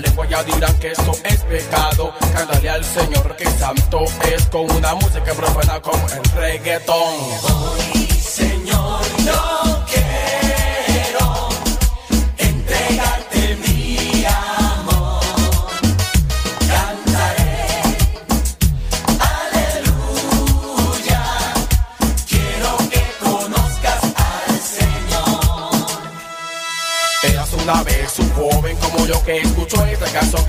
lengua ya dirán que eso es pecado. Cántale al Señor que santo es con una música profana como el reggaetón.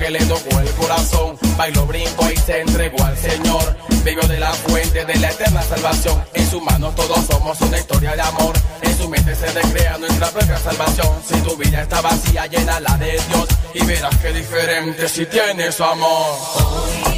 Que le tocó el corazón. Bailó, brincó y se entregó al Señor. Bebió de la fuente de la eterna salvación. En su mano todos somos una historia de amor. En su mente se recrea nuestra propia salvación. Si tu vida está vacía, la de Dios. Y verás que diferente si tienes amor.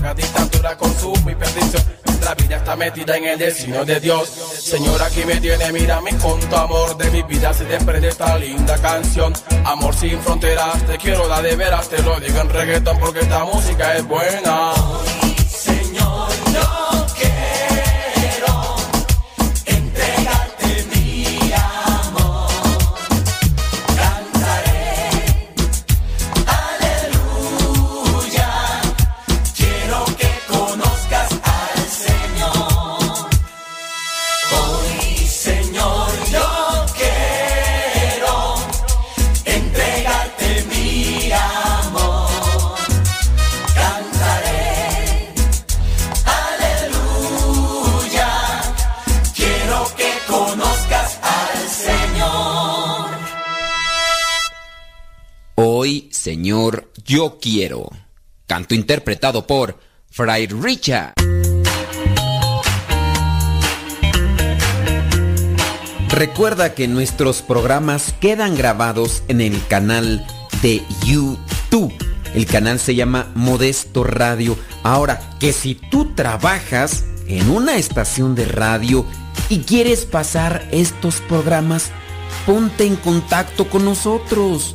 Droga, dictadura, consumo y perdición. La vida está metida en el destino de Dios. Señor, aquí me tiene, mírame con tu amor. De mi vida se desprende esta linda canción. Amor sin fronteras, te quiero dar de veras, te lo digo en reggaeton porque esta música es buena. Hoy, Señor, yo quiero. Canto interpretado por Fray Richard. Recuerda que nuestros programas quedan grabados en el canal de YouTube. El canal se llama Modesto Radio. Ahora, que si tú trabajas en una estación de radio y quieres pasar estos programas, ponte en contacto con nosotros.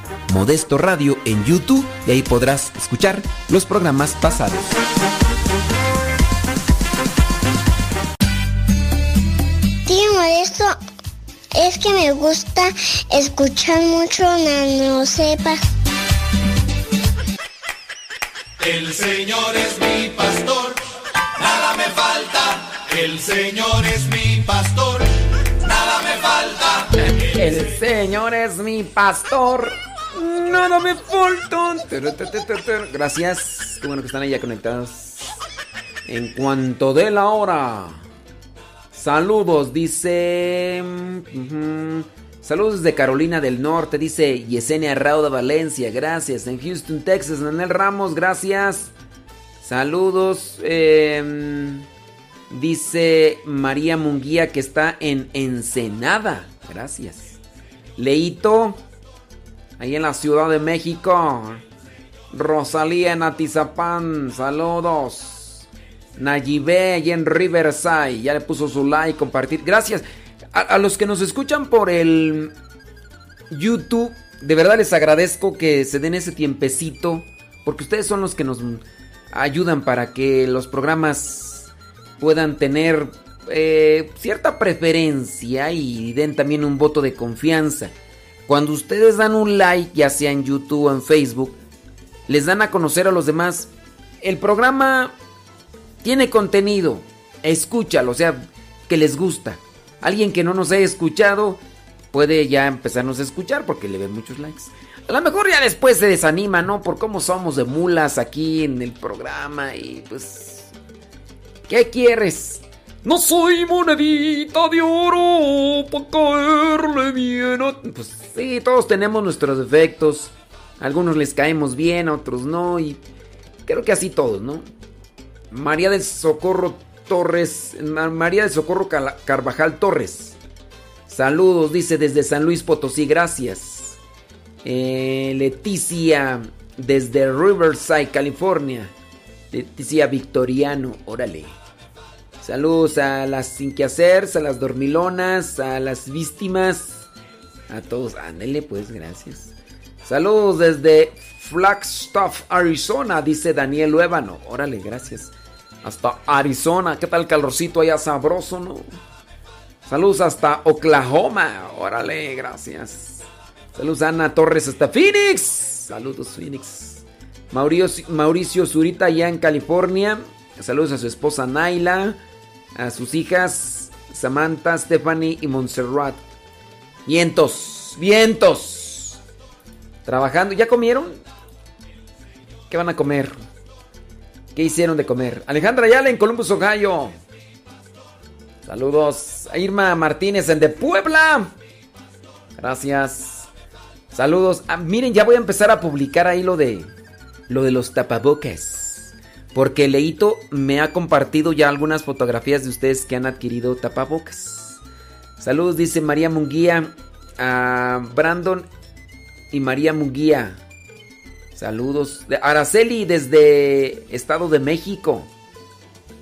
Modesto Radio en YouTube y ahí podrás escuchar los programas pasados. Tío Modesto, es que me gusta escuchar mucho Nano Sepa. El Señor es mi pastor, nada me falta. El Señor es mi pastor, nada me falta. El Señor es mi pastor. Nada me falta. Gracias. Qué bueno que están ahí ya conectados. En cuanto de la hora. Saludos, dice. Saludos de Carolina del Norte, dice Yesenia Rauda Valencia, gracias. En Houston, Texas, Nanel Ramos, gracias. Saludos. eh, dice María Munguía que está en Ensenada, gracias. Leito, ahí en la Ciudad de México. Rosalía en Atizapán, saludos. Nayibé allí en Riverside, ya le puso su like, compartir. Gracias. A, a los que nos escuchan por el YouTube, de verdad les agradezco que se den ese tiempecito, porque ustedes son los que nos ayudan para que los programas puedan tener eh, cierta preferencia y den también un voto de confianza. Cuando ustedes dan un like, ya sea en YouTube o en Facebook, les dan a conocer a los demás. El programa tiene contenido, escúchalo, o sea, que les gusta. Alguien que no nos haya escuchado puede ya empezarnos a escuchar porque le ven muchos likes. A lo mejor ya después se desanima, ¿no? Por cómo somos de mulas aquí en el programa y pues... ¿Qué quieres? No soy monedita de oro para caerle bien. Pues sí, todos tenemos nuestros defectos. algunos les caemos bien, a otros no. Y creo que así todos, ¿no? María del Socorro Torres. María del Socorro Carvajal Torres. Saludos, dice desde San Luis Potosí, gracias. Eh, Leticia desde Riverside, California. Leticia Victoriano, órale. Saludos a las sin que hacer, a las dormilonas, a las víctimas, a todos. Ándele, pues, gracias. Saludos desde Flagstaff, Arizona, dice Daniel Luébano. Órale, gracias. Hasta Arizona, ¿qué tal calorcito allá sabroso, no? Saludos hasta Oklahoma. Órale, gracias. Saludos a Ana Torres hasta Phoenix. Saludos, Phoenix. Mauricio, Mauricio Zurita allá en California. Saludos a su esposa Naila a sus hijas Samantha, Stephanie y Montserrat. Vientos, vientos. Trabajando. ¿Ya comieron? ¿Qué van a comer? ¿Qué hicieron de comer? Alejandra Ayala en Columbus, Ohio. Saludos a Irma Martínez en de Puebla. Gracias. Saludos. Ah, miren, ya voy a empezar a publicar ahí lo de lo de los tapabocas. Porque Leito me ha compartido ya algunas fotografías de ustedes que han adquirido tapabocas. Saludos, dice María Munguía. A Brandon y María Munguía. Saludos. Araceli desde Estado de México.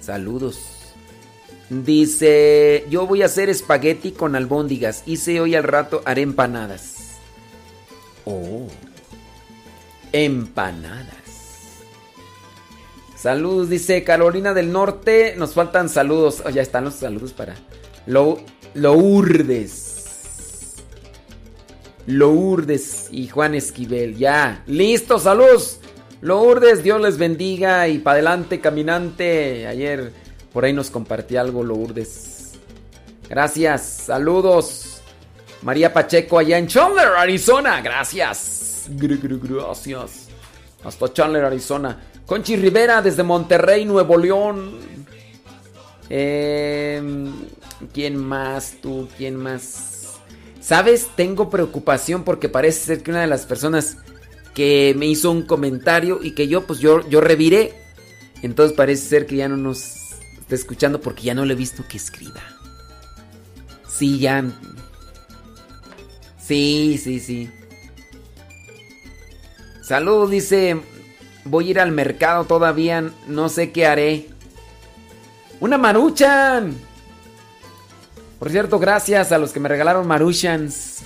Saludos. Dice, yo voy a hacer espagueti con albóndigas. Hice hoy al rato haré empanadas. Oh. Empanadas. Saludos, dice Carolina del Norte. Nos faltan saludos. Oh, ya están los saludos para Lo, Lourdes. Lourdes y Juan Esquivel. Ya. Listo, saludos. Lourdes, Dios les bendiga. Y para adelante, caminante. Ayer por ahí nos compartí algo, Lourdes. Gracias. Saludos. María Pacheco allá en Chandler, Arizona. Gracias. Gracias. Hasta Chandler, Arizona. Conchi Rivera desde Monterrey, Nuevo León. Em, ¿Quién más tú? ¿Quién más? ¿Sabes? Tengo preocupación porque parece ser que una de las personas que me hizo un comentario y que yo, pues yo, yo reviré. Entonces parece ser que ya no nos está escuchando porque ya no le he visto que escriba. Sí, ya. Sí, sí, sí. Saludos, dice Voy a ir al mercado todavía, no sé qué haré. ¡Una maruchan! Por cierto, gracias a los que me regalaron maruchans.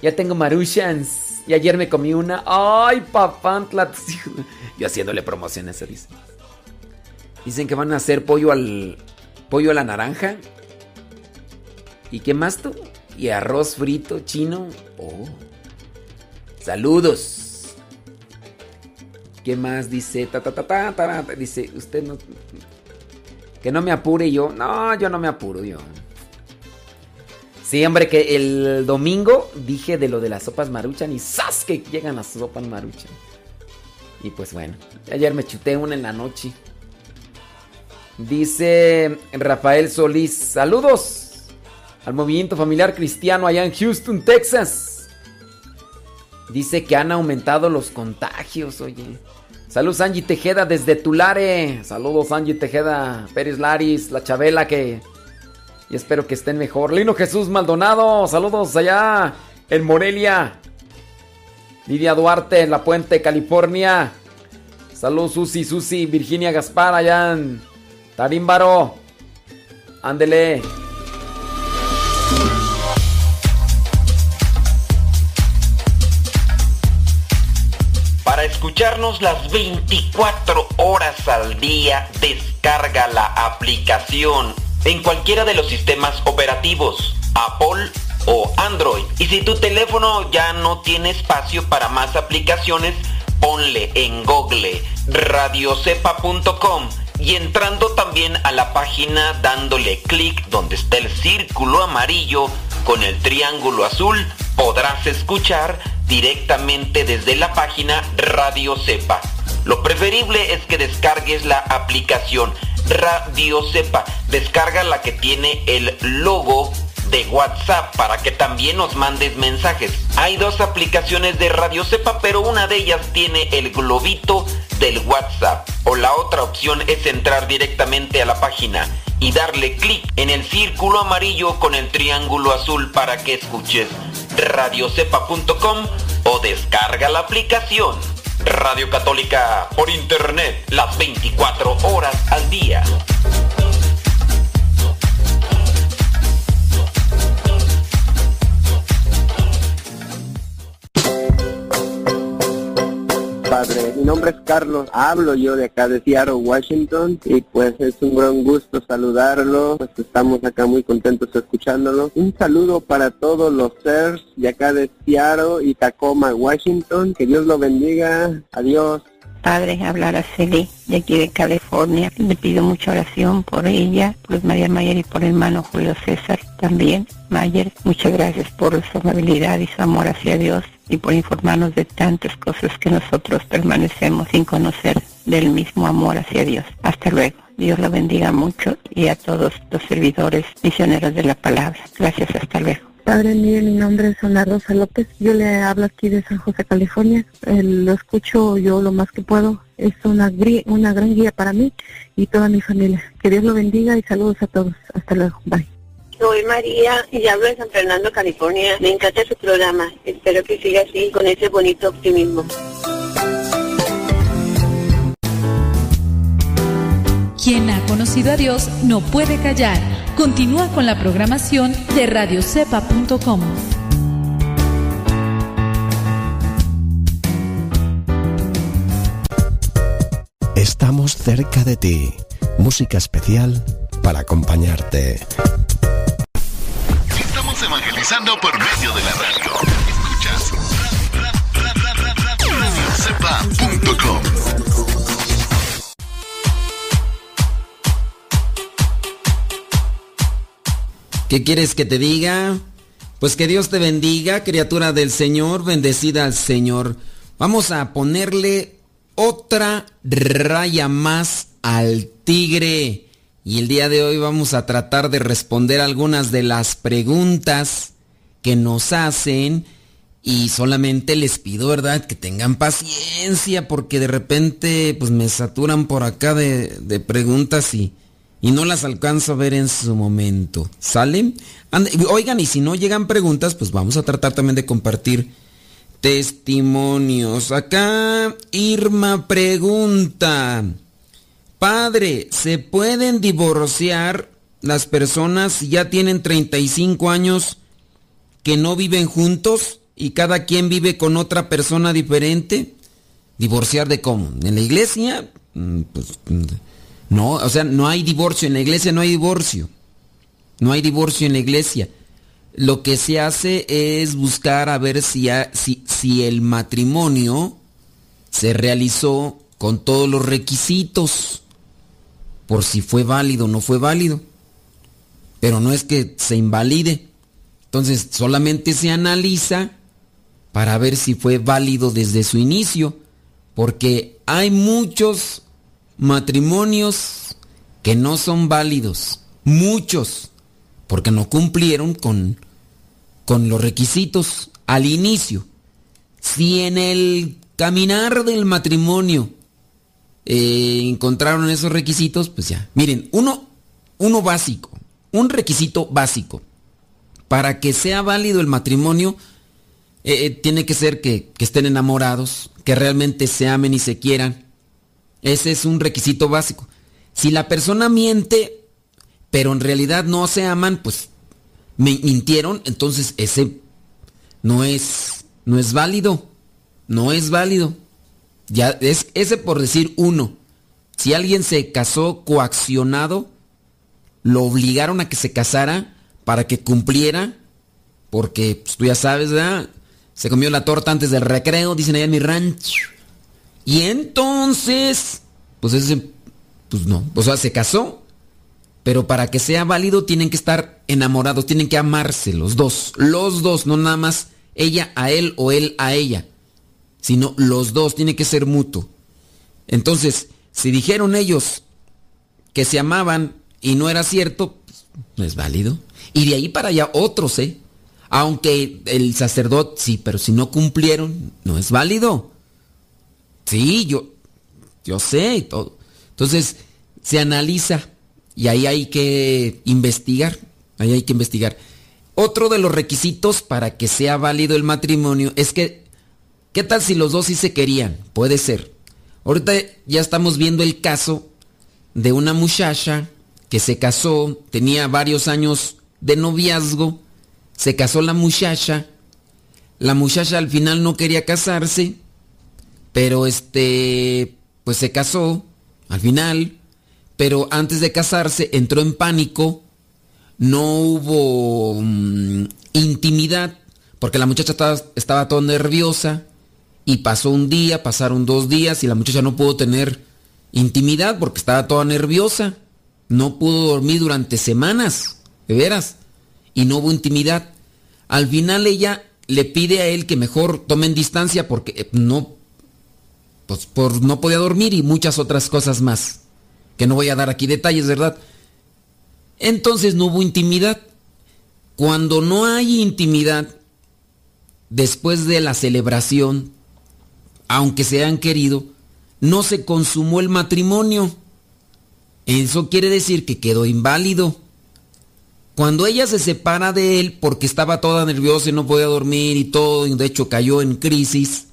Ya tengo maruchans. Y ayer me comí una. ¡Ay, papantla! Yo haciéndole promoción a eso, dice. Dicen que van a hacer pollo al. pollo a la naranja. ¿Y qué más tú? Y arroz frito chino. Oh. Saludos. ¿Qué más dice? Ta, ta, ta, ta, Dice, usted no. Que no me apure yo. No, yo no me apuro yo. Sí, hombre, que el domingo dije de lo de las sopas maruchan y ¡zas! que llegan las sopas maruchan. Y pues bueno, ayer me chuté una en la noche. Dice Rafael Solís, saludos al movimiento familiar cristiano allá en Houston, Texas. Dice que han aumentado los contagios, oye. Saludos Angie Tejeda desde Tulare. Saludos Angie Tejeda, Pérez Laris, la Chabela que... Y espero que estén mejor. Lino Jesús Maldonado, saludos allá en Morelia. Lidia Duarte en La Puente, California. Saludos Susi, Susi, Virginia Gaspar allá en Tarímbaro. Ándele. Escucharnos las 24 horas al día, descarga la aplicación en cualquiera de los sistemas operativos, Apple o Android. Y si tu teléfono ya no tiene espacio para más aplicaciones, ponle en Google radiocepa.com y entrando también a la página dándole clic donde está el círculo amarillo con el triángulo azul, podrás escuchar directamente desde la página Radio Cepa. Lo preferible es que descargues la aplicación. Radio Cepa. Descarga la que tiene el logo de WhatsApp para que también nos mandes mensajes. Hay dos aplicaciones de Radio Cepa, pero una de ellas tiene el globito del WhatsApp. O la otra opción es entrar directamente a la página y darle clic en el círculo amarillo con el triángulo azul para que escuches radiocepa.com o descarga la aplicación. Radio Católica por Internet las 24 horas al día. Mi nombre es Carlos, hablo yo de acá de Seattle, Washington, y pues es un gran gusto saludarlo, pues estamos acá muy contentos escuchándolo. Un saludo para todos los seres de acá de Seattle y Tacoma, Washington, que Dios lo bendiga, adiós. Padre, hablar a Celi de aquí de California. Le pido mucha oración por ella, por María Mayer y por el hermano Julio César también. Mayer, muchas gracias por su amabilidad y su amor hacia Dios y por informarnos de tantas cosas que nosotros permanecemos sin conocer del mismo amor hacia Dios. Hasta luego. Dios lo bendiga mucho y a todos los servidores misioneros de la palabra. Gracias, hasta luego. Padre, mire, mi nombre es Ana Rosa López. Yo le hablo aquí de San José, California. Eh, lo escucho yo lo más que puedo. Es una, una gran guía para mí y toda mi familia. Que Dios lo bendiga y saludos a todos. Hasta luego. Bye. Soy María y hablo de San Fernando, California. Me encanta su programa. Espero que siga así, con ese bonito optimismo. Quien ha conocido a Dios no puede callar. Continúa con la programación de radiocepa.com. Estamos cerca de ti. Música especial para acompañarte. Estamos evangelizando por medio de la radio. Escuchas radiocepa.com. ¿Qué quieres que te diga? Pues que Dios te bendiga, criatura del Señor, bendecida al Señor. Vamos a ponerle otra raya más al tigre. Y el día de hoy vamos a tratar de responder algunas de las preguntas que nos hacen. Y solamente les pido, ¿verdad? Que tengan paciencia porque de repente pues me saturan por acá de, de preguntas y y no las alcanzo a ver en su momento. ¿Salen? Oigan, y si no llegan preguntas, pues vamos a tratar también de compartir testimonios. Acá Irma pregunta, Padre, ¿se pueden divorciar las personas si ya tienen 35 años que no viven juntos y cada quien vive con otra persona diferente? ¿Divorciar de cómo? ¿En la iglesia? Mm, pues no, o sea, no hay divorcio. En la iglesia no hay divorcio. No hay divorcio en la iglesia. Lo que se hace es buscar a ver si, si, si el matrimonio se realizó con todos los requisitos. Por si fue válido o no fue válido. Pero no es que se invalide. Entonces solamente se analiza para ver si fue válido desde su inicio. Porque hay muchos matrimonios que no son válidos, muchos, porque no cumplieron con, con los requisitos al inicio. Si en el caminar del matrimonio eh, encontraron esos requisitos, pues ya. Miren, uno, uno básico, un requisito básico. Para que sea válido el matrimonio, eh, eh, tiene que ser que, que estén enamorados, que realmente se amen y se quieran ese es un requisito básico. Si la persona miente, pero en realidad no se aman, pues me mintieron, entonces ese no es no es válido. No es válido. Ya es ese por decir uno. Si alguien se casó coaccionado, lo obligaron a que se casara para que cumpliera, porque pues, tú ya sabes, ¿verdad? Se comió la torta antes del recreo, dicen allá en mi rancho. Y entonces, pues ese, pues no, o sea, se casó, pero para que sea válido tienen que estar enamorados, tienen que amarse los dos, los dos, no nada más ella a él o él a ella, sino los dos, tiene que ser mutuo. Entonces, si dijeron ellos que se amaban y no era cierto, pues, no es válido. Y de ahí para allá otros, ¿eh? Aunque el sacerdote, sí, pero si no cumplieron, no es válido. Sí, yo, yo sé y todo. Entonces, se analiza y ahí hay que investigar. Ahí hay que investigar. Otro de los requisitos para que sea válido el matrimonio es que, ¿qué tal si los dos sí se querían? Puede ser. Ahorita ya estamos viendo el caso de una muchacha que se casó, tenía varios años de noviazgo, se casó la muchacha, la muchacha al final no quería casarse, pero este, pues se casó al final, pero antes de casarse entró en pánico, no hubo mm, intimidad, porque la muchacha estaba, estaba toda nerviosa, y pasó un día, pasaron dos días y la muchacha no pudo tener intimidad porque estaba toda nerviosa. No pudo dormir durante semanas, de veras. Y no hubo intimidad. Al final ella le pide a él que mejor tomen distancia porque eh, no, pues por no podía dormir y muchas otras cosas más. Que no voy a dar aquí detalles, ¿verdad? Entonces no hubo intimidad. Cuando no hay intimidad, después de la celebración, aunque se han querido, no se consumó el matrimonio. Eso quiere decir que quedó inválido. Cuando ella se separa de él porque estaba toda nerviosa y no podía dormir y todo, y de hecho cayó en crisis,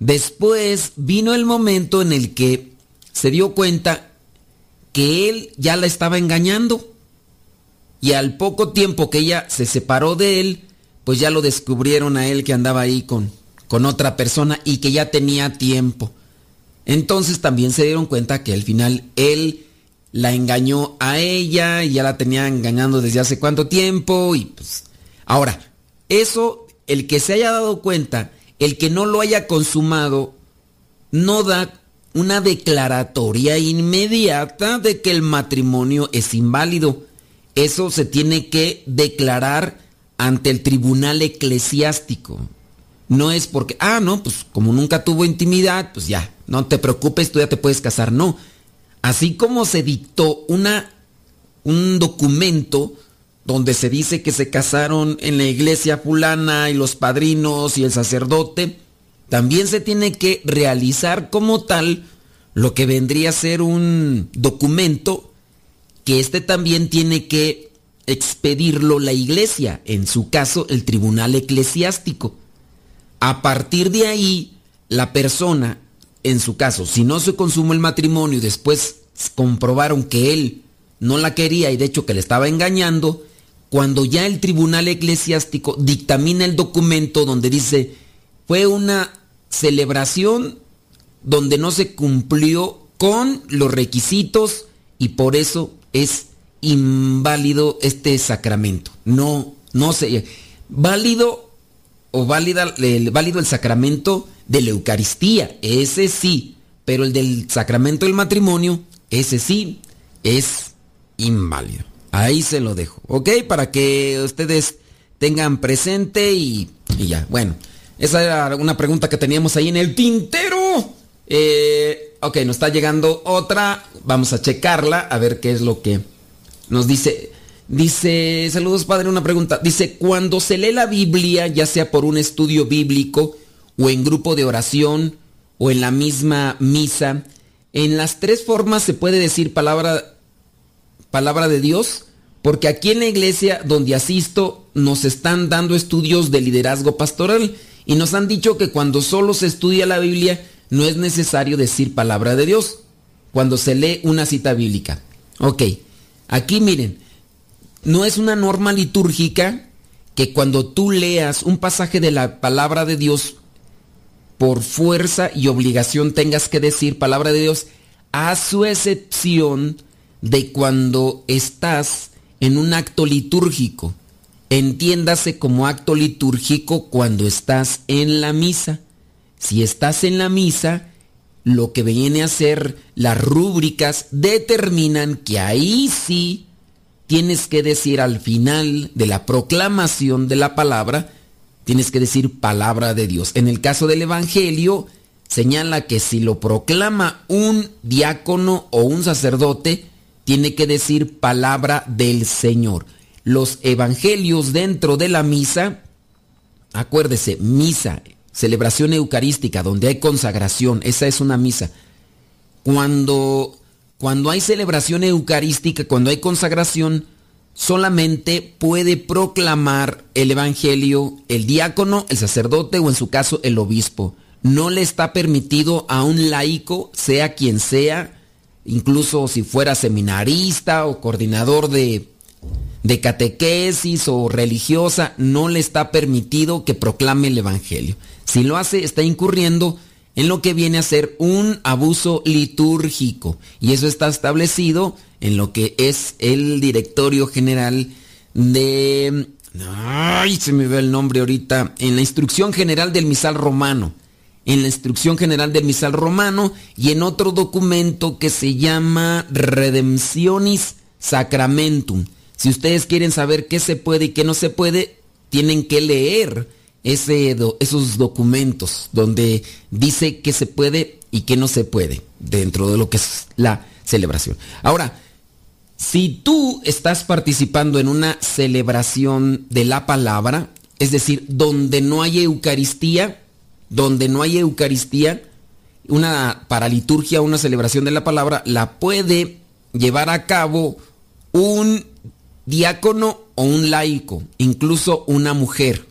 después vino el momento en el que se dio cuenta que él ya la estaba engañando. Y al poco tiempo que ella se separó de él, pues ya lo descubrieron a él que andaba ahí con, con otra persona y que ya tenía tiempo. Entonces también se dieron cuenta que al final él la engañó a ella y ya la tenía engañando desde hace cuánto tiempo y pues ahora, eso el que se haya dado cuenta, el que no lo haya consumado no da una declaratoria inmediata de que el matrimonio es inválido. Eso se tiene que declarar ante el tribunal eclesiástico. No es porque, ah, no, pues como nunca tuvo intimidad, pues ya, no te preocupes, tú ya te puedes casar. No. Así como se dictó una, un documento donde se dice que se casaron en la iglesia fulana y los padrinos y el sacerdote, también se tiene que realizar como tal lo que vendría a ser un documento que este también tiene que expedirlo la iglesia, en su caso el tribunal eclesiástico. A partir de ahí, la persona, en su caso, si no se consumó el matrimonio y después comprobaron que él no la quería y de hecho que le estaba engañando, cuando ya el tribunal eclesiástico dictamina el documento donde dice fue una celebración donde no se cumplió con los requisitos y por eso es inválido este sacramento. No, no sé. Válido o válida, el, válido el sacramento de la Eucaristía, ese sí, pero el del sacramento del matrimonio, ese sí, es inválido. Ahí se lo dejo, ¿ok? Para que ustedes tengan presente y, y ya. Bueno, esa era una pregunta que teníamos ahí en el tintero. Eh, ok, nos está llegando otra. Vamos a checarla a ver qué es lo que nos dice. Dice, saludos padre, una pregunta. Dice, cuando se lee la Biblia, ya sea por un estudio bíblico o en grupo de oración o en la misma misa, en las tres formas se puede decir palabra, palabra de Dios, porque aquí en la iglesia donde asisto nos están dando estudios de liderazgo pastoral y nos han dicho que cuando solo se estudia la Biblia no es necesario decir palabra de Dios, cuando se lee una cita bíblica. Ok, aquí miren, no es una norma litúrgica que cuando tú leas un pasaje de la palabra de Dios, por fuerza y obligación tengas que decir palabra de Dios, a su excepción de cuando estás en un acto litúrgico. Entiéndase como acto litúrgico cuando estás en la misa. Si estás en la misa, lo que viene a ser las rúbricas determinan que ahí sí tienes que decir al final de la proclamación de la palabra, tienes que decir palabra de Dios. En el caso del Evangelio, señala que si lo proclama un diácono o un sacerdote, tiene que decir palabra del Señor. Los evangelios dentro de la misa, acuérdese, misa, celebración eucarística, donde hay consagración, esa es una misa. Cuando, cuando hay celebración eucarística, cuando hay consagración, solamente puede proclamar el Evangelio el diácono, el sacerdote o en su caso el obispo. No le está permitido a un laico, sea quien sea, incluso si fuera seminarista o coordinador de, catequesis o religiosa, no le está permitido que proclame el Evangelio. Si lo hace, está incurriendo en lo que viene a ser un abuso litúrgico. Y eso está establecido en lo que es el directorio general de... Ay, se me ve el nombre ahorita. En la instrucción general del misal romano. En la instrucción general del misal romano y en otro documento que se llama Redemptionis Sacramentum. Si ustedes quieren saber qué se puede y qué no se puede, tienen que leer ese, esos documentos donde dice qué se puede y qué no se puede dentro de lo que es la celebración. Ahora, si tú estás participando en una celebración de la palabra, es decir, donde no hay Eucaristía, donde no hay Eucaristía, una paraliturgia, una celebración de la palabra, la puede llevar a cabo un diácono o un laico, incluso una mujer.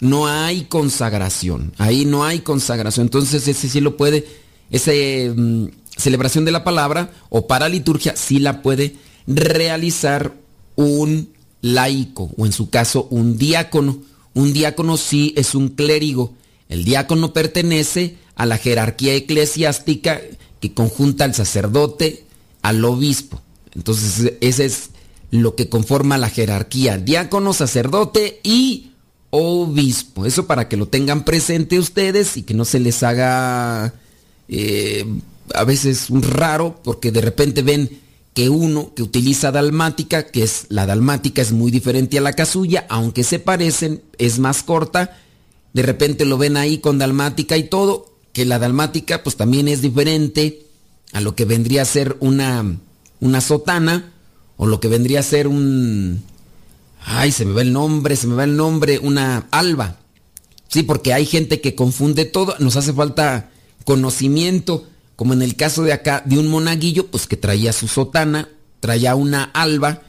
No hay consagración, ahí no hay consagración. Entonces ese sí lo puede, esa mm, celebración de la palabra o paraliturgia sí la puede realizar un laico o en su caso un diácono. Un diácono sí es un clérigo. El diácono pertenece a la jerarquía eclesiástica que conjunta al sacerdote, al obispo. Entonces ese es lo que conforma la jerarquía. Diácono, sacerdote y obispo. Eso para que lo tengan presente ustedes y que no se les haga eh, a veces raro porque de repente ven que uno que utiliza dalmática, que es la dalmática es muy diferente a la casulla, aunque se parecen, es más corta, de repente lo ven ahí con dalmática y todo, que la dalmática pues también es diferente a lo que vendría a ser una, una sotana o lo que vendría a ser un... Ay, se me va el nombre, se me va el nombre, una alba. Sí, porque hay gente que confunde todo, nos hace falta conocimiento como en el caso de acá, de un monaguillo, pues que traía su sotana, traía una alba,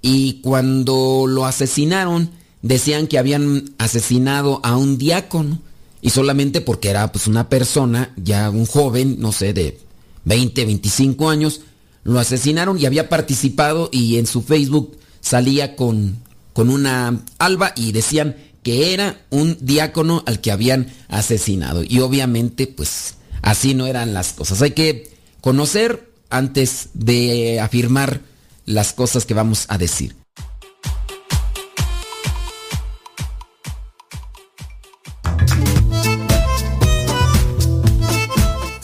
y cuando lo asesinaron, decían que habían asesinado a un diácono, y solamente porque era pues una persona, ya un joven, no sé, de 20, 25 años, lo asesinaron y había participado y en su Facebook salía con, con una alba y decían que era un diácono al que habían asesinado. Y obviamente, pues así no eran las cosas. Hay que conocer antes de afirmar las cosas que vamos a decir.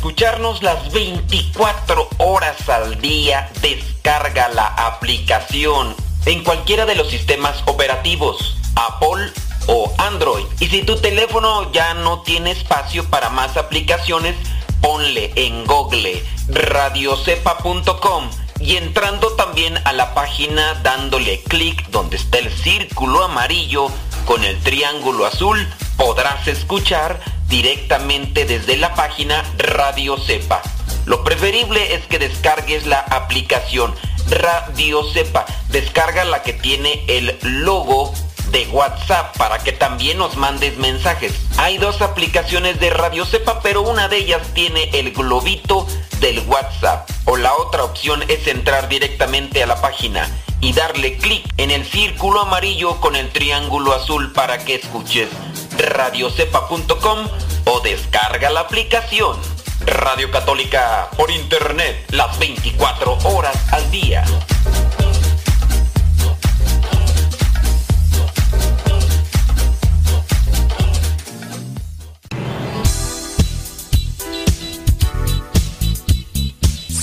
Escucharnos las 24 horas al día, descarga la aplicación en cualquiera de los sistemas operativos, Apple o Android. Y si tu teléfono ya no tiene espacio para más aplicaciones, ponle en Google radiocepa.com y entrando también a la página dándole clic donde está el círculo amarillo con el triángulo azul, podrás escuchar directamente desde la página Radio Cepa. Lo preferible es que descargues la aplicación Radio Cepa. Descarga la que tiene el logo de WhatsApp para que también nos mandes mensajes. Hay dos aplicaciones de Radio Cepa, pero una de ellas tiene el globito del WhatsApp. O la otra opción es entrar directamente a la página y darle clic en el círculo amarillo con el triángulo azul para que escuches radiocepa.com o descarga la aplicación. Radio Católica por Internet las 24 horas al día.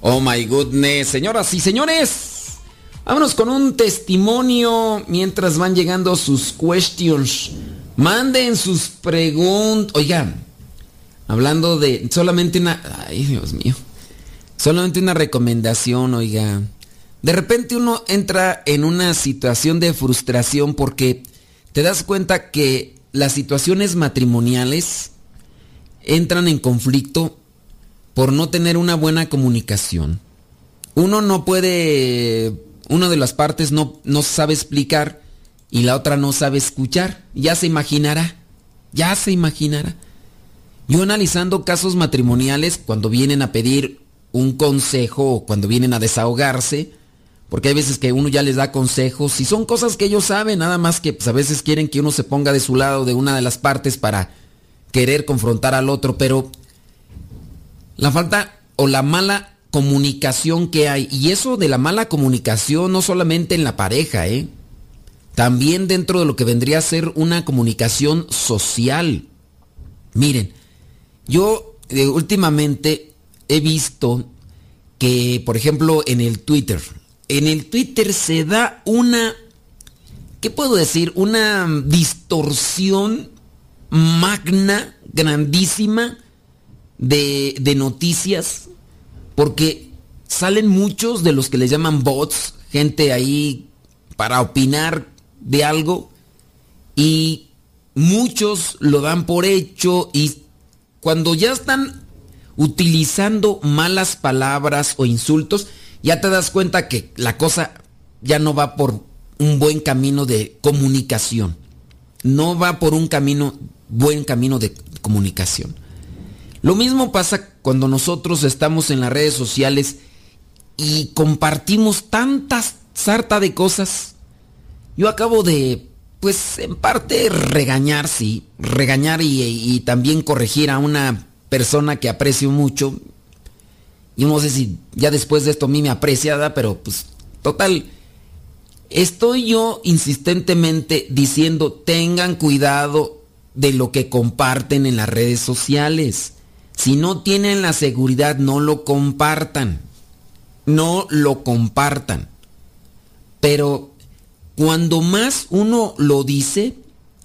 Oh my goodness, señoras y señores. Vámonos con un testimonio mientras van llegando sus questions. Manden sus preguntas. Oigan, hablando de solamente una... Ay, Dios mío. Solamente una recomendación, oiga. De repente uno entra en una situación de frustración porque te das cuenta que las situaciones matrimoniales entran en conflicto por no tener una buena comunicación. Uno no puede, una de las partes no, no sabe explicar y la otra no sabe escuchar. Ya se imaginará, ya se imaginará. Yo analizando casos matrimoniales cuando vienen a pedir un consejo o cuando vienen a desahogarse, porque hay veces que uno ya les da consejos y son cosas que ellos saben, nada más que pues, a veces quieren que uno se ponga de su lado de una de las partes para querer confrontar al otro, pero la falta o la mala comunicación que hay. Y eso de la mala comunicación no solamente en la pareja, ¿eh? También dentro de lo que vendría a ser una comunicación social. Miren, yo eh, últimamente he visto que, por ejemplo, en el Twitter, en el Twitter se da una, ¿qué puedo decir? Una distorsión magna, grandísima, de, noticias, porque salen muchos de los que les llaman bots, gente ahí para opinar de algo, y muchos lo dan por hecho y cuando ya están utilizando malas palabras o insultos, ya te das cuenta que la cosa ya no va por un buen camino de comunicación. No va por un camino, buen camino de comunicación. Lo mismo pasa cuando nosotros estamos en las redes sociales y compartimos tantas sarta de cosas. Yo acabo de, pues en parte regañar, sí, regañar y, también corregir a una persona que aprecio mucho. Yo no sé si ya después de esto a mí me aprecia, pero pues total. Estoy yo insistentemente diciendo tengan cuidado de lo que comparten en las redes sociales. Si no tienen la seguridad, no lo compartan. No lo compartan. Pero cuando más uno lo dice,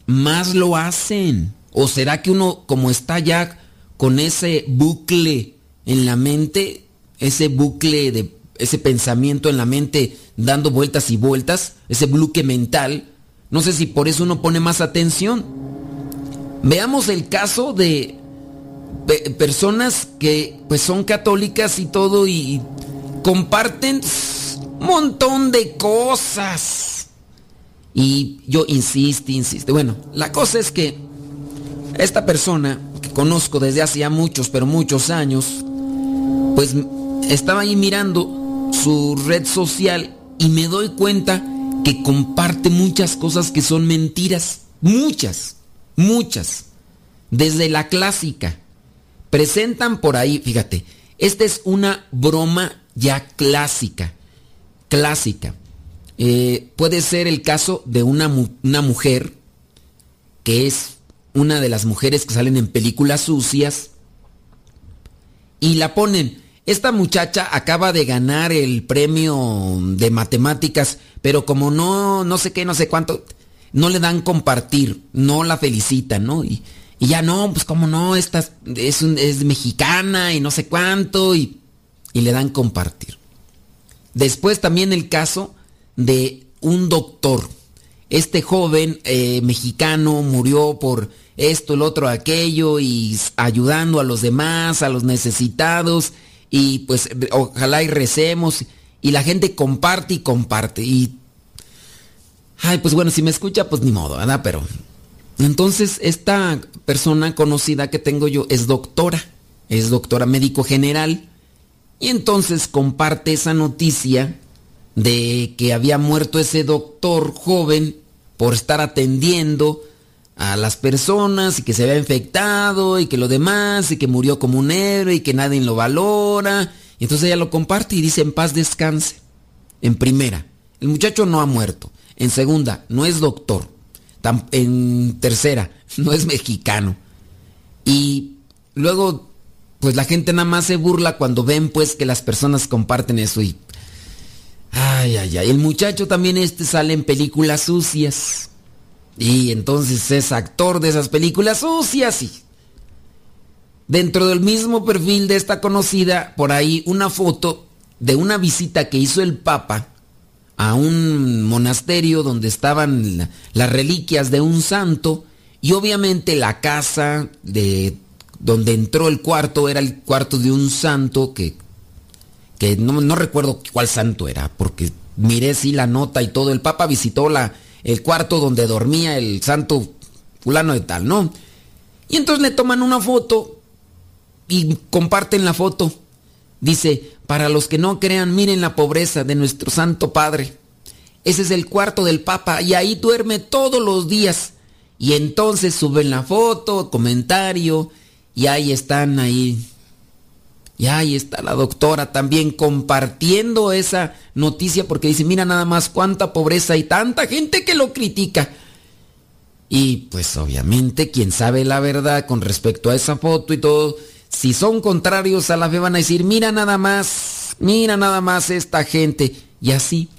más lo hacen. ¿O será que uno, como está ya con ese bucle en la mente, ese bucle de ese pensamiento en la mente dando vueltas y vueltas, ese bucle mental, no sé si por eso uno pone más atención. Veamos el caso de personas que pues son católicas y todo y comparten un montón de cosas. Y yo insisto, insisto. Bueno, la cosa es que esta persona que conozco desde hace ya muchos, pero muchos años, pues estaba ahí mirando su red social y me doy cuenta que comparte muchas cosas que son mentiras. Muchas, muchas. Desde la clásica. Presentan por ahí, fíjate, esta es una broma ya clásica. Clásica. Eh, puede ser el caso de una, una mujer que es una de las mujeres que salen en películas sucias y la ponen. Esta muchacha acaba de ganar el premio de matemáticas, pero como no, no sé qué, no sé cuánto, no le dan compartir, no la felicitan, ¿no? Y ya no, pues como no, esta es, es mexicana y no sé cuánto, y, y le dan compartir. Después también el caso de un doctor. Este joven eh, mexicano murió por esto, el otro, aquello, y ayudando a los demás, a los necesitados, y pues ojalá y recemos, y la gente comparte y comparte, y... Ay, pues bueno, si me escucha, pues ni modo, ¿verdad? Pero... Entonces, esta persona conocida que tengo yo es doctora, es doctora médico general, y entonces comparte esa noticia de que había muerto ese doctor joven por estar atendiendo a las personas y que se había infectado y que lo demás y que murió como un héroe y que nadie lo valora. Y entonces ella lo comparte y dice en paz descanse. En primera, el muchacho no ha muerto. En segunda, no es doctor. En tercera, no es mexicano. Y luego, pues la gente nada más se burla cuando ven pues que las personas comparten eso y Ay, ay, ay. El muchacho también este sale en películas sucias. Y entonces es actor de esas películas sucias y... Dentro del mismo perfil de esta conocida, por ahí una foto de una visita que hizo el Papa a un monasterio donde estaban las reliquias de un santo y obviamente la casa de donde entró el cuarto era el cuarto de un santo que que no, recuerdo cuál santo era, porque miré sí la nota y todo. El Papa visitó la, el cuarto donde dormía el santo fulano de tal, ¿no? Y entonces le toman una foto y comparten la foto. Dice, para los que no crean, miren la pobreza de nuestro Santo Padre. Ese es el cuarto del Papa y ahí duerme todos los días. Y entonces suben la foto, comentario, y ahí están ahí y ahí está la doctora también compartiendo esa noticia porque dice, mira nada más cuánta pobreza y tanta gente que lo critica. Y pues obviamente quien sabe la verdad con respecto a esa foto y todo, si son contrarios a la fe van a decir, mira nada más, mira nada más esta gente. Y así,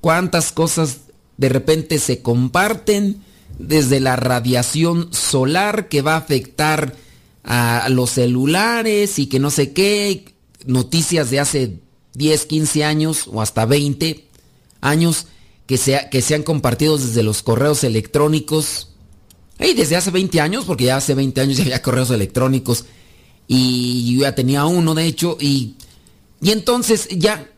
cuántas cosas de repente se comparten desde la radiación solar que va a afectar a los celulares y que no sé qué, noticias de hace 10, 15 años o hasta 20 años que se, que se han compartido desde los correos electrónicos. Y desde hace 20 años, porque ya hace 20 años ya había correos electrónicos y yo ya tenía uno de hecho y, y entonces ya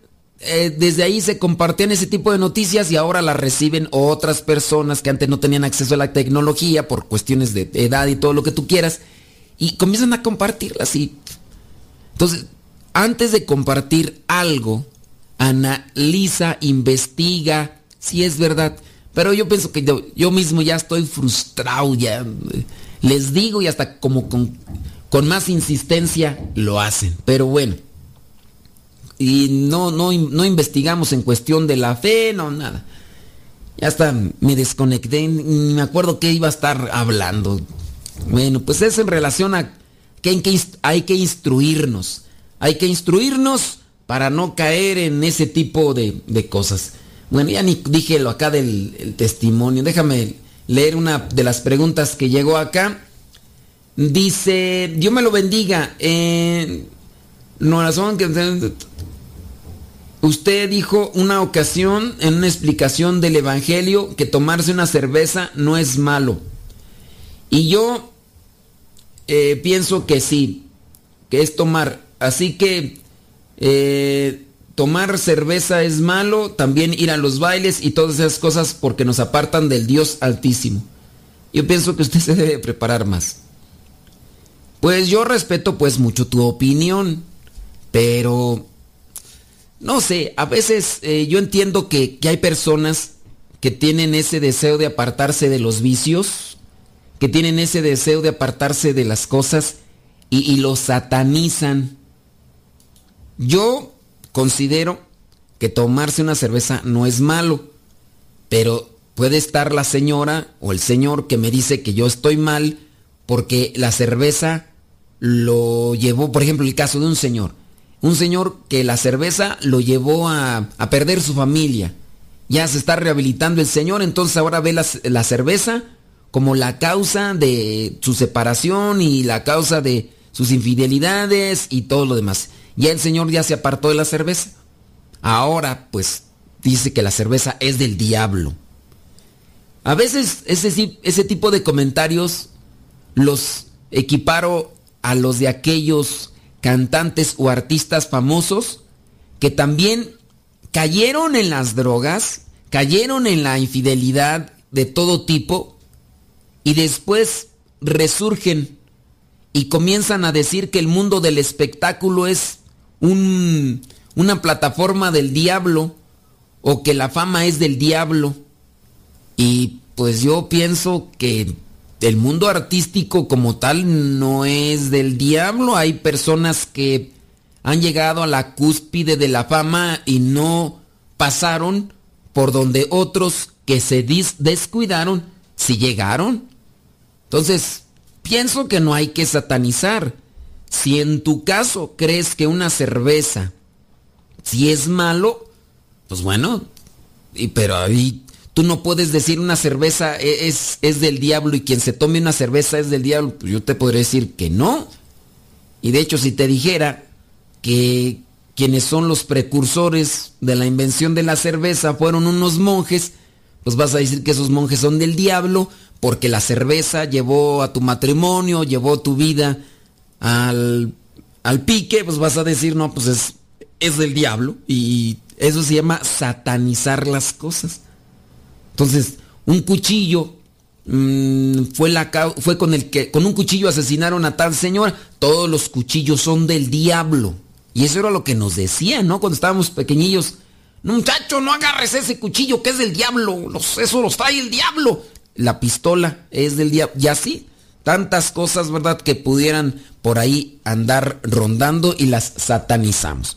eh, desde ahí se compartían ese tipo de noticias y ahora las reciben otras personas que antes no tenían acceso a la tecnología por cuestiones de edad y todo lo que tú quieras y comienzan a compartirlas y entonces antes de compartir algo analiza investiga si es verdad pero yo pienso que yo, mismo ya estoy frustrado ya les digo y hasta como con, con más insistencia lo hacen pero bueno y no, no, no investigamos en cuestión de la fe, no, nada. Ya hasta me desconecté, ni me acuerdo qué iba a estar hablando. Bueno, pues es en relación a que hay que instruirnos. Hay que instruirnos para no caer en ese tipo de, cosas. Bueno, ya ni dije lo acá del testimonio. Déjame leer una de las preguntas que llegó acá. Dice, Dios me lo bendiga. Eh, no razón que usted dijo una ocasión en una explicación del Evangelio que tomarse una cerveza no es malo. Y yo eh, pienso que sí, que es tomar. Así que eh, tomar cerveza es malo, también ir a los bailes y todas esas cosas porque nos apartan del Dios altísimo. Yo pienso que usted se debe preparar más. Pues yo respeto pues mucho tu opinión, pero no sé, a veces eh, yo entiendo que, que hay personas que tienen ese deseo de apartarse de los vicios, que tienen ese deseo de apartarse de las cosas y, y los satanizan. Yo considero que tomarse una cerveza no es malo, pero puede estar la señora o el señor que me dice que yo estoy mal porque la cerveza lo llevó, por ejemplo, el caso de un señor. Un señor que la cerveza lo llevó a, a perder su familia. Ya se está rehabilitando el señor, entonces ahora ve la, la cerveza como la causa de su separación y la causa de sus infidelidades y todo lo demás. Ya el señor ya se apartó de la cerveza. Ahora, pues, dice que la cerveza es del diablo. A veces ese, ese tipo de comentarios los equiparo a los de aquellos cantantes o artistas famosos que también cayeron en las drogas, cayeron en la infidelidad de todo tipo y después resurgen y comienzan a decir que el mundo del espectáculo es un, una plataforma del diablo o que la fama es del diablo. Y pues yo pienso que el mundo artístico como tal no es del diablo. Hay personas que han llegado a la cúspide de la fama y no pasaron por donde otros que se descuidaron sí llegaron. Entonces, pienso que no hay que satanizar. Si en tu caso crees que una cerveza, si es malo, pues bueno, y, pero ahí tú no puedes decir una cerveza e, es, es del diablo y quien se tome una cerveza es del diablo, pues yo te podría decir que no. Y de hecho, si te dijera que quienes son los precursores de la invención de la cerveza fueron unos monjes, pues vas a decir que esos monjes son del diablo, porque la cerveza llevó a tu matrimonio, llevó tu vida al, al pique, pues vas a decir, no, pues es, es del diablo. Y eso se llama satanizar las cosas. Entonces, un cuchillo mmm, fue, con el que con un cuchillo asesinaron a tal señora. Todos los cuchillos son del diablo. Y eso era lo que nos decían, ¿no? Cuando estábamos pequeñillos. Muchacho, no agarres ese cuchillo que es del diablo. Los, eso los trae el diablo. La pistola es del diablo. Y así, tantas cosas, ¿verdad? Que pudieran por ahí andar rondando y las satanizamos.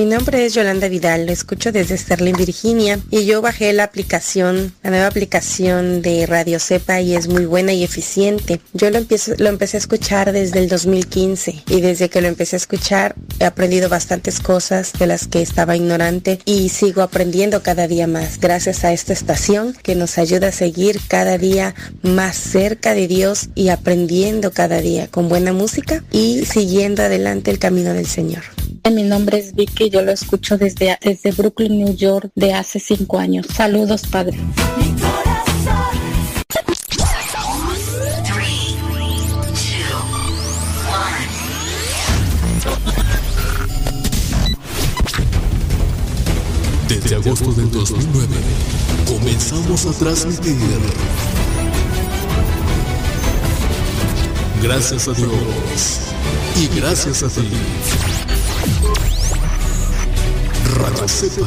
Mi nombre es Yolanda Vidal, lo escucho desde Sterling, Virginia, y yo bajé la aplicación, la nueva aplicación de Radio Cepa y es muy buena y eficiente. Yo lo, empiezo, lo empecé a escuchar desde el 2015 y desde que lo empecé a escuchar he aprendido bastantes cosas de las que estaba ignorante y sigo aprendiendo cada día más gracias a esta estación que nos ayuda a seguir cada día más cerca de Dios y aprendiendo cada día con buena música y siguiendo adelante el camino del Señor. Mi nombre es Vicky, yo lo escucho desde, desde Brooklyn, New York, de hace cinco años. Saludos, padre. Desde agosto del 2009 comenzamos a transmitir. Gracias a Dios y gracias a ti. Radio Cepa,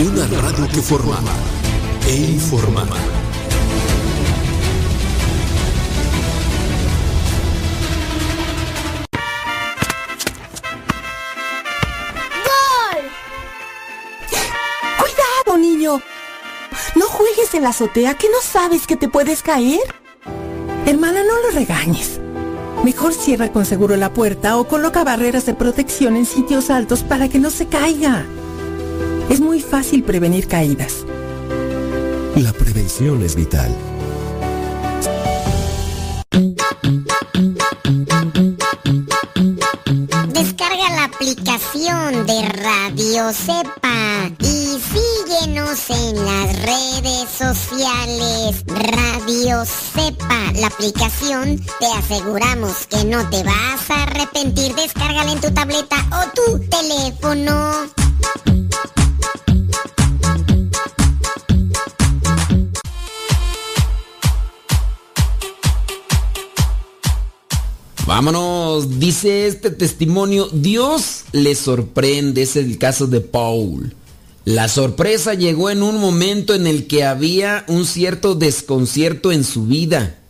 una radio que forma e informa. ¡Gol! ¡Cuidado, niño! No juegues en la azotea que no sabes que te puedes caer. Hermana, no lo regañes. Mejor cierra con seguro la puerta o coloca barreras de protección en sitios altos para que no se caiga. Es muy fácil prevenir caídas. La prevención es vital. Descarga la aplicación de Radio Cepa y en las redes sociales. Radio Cepa, la aplicación, te aseguramos que no te vas a arrepentir. Descárgala en tu tableta o tu teléfono. Vámonos, dice este testimonio, Dios le sorprende, es el caso de Paul. La sorpresa llegó en un momento en el que había un cierto desconcierto en su vida,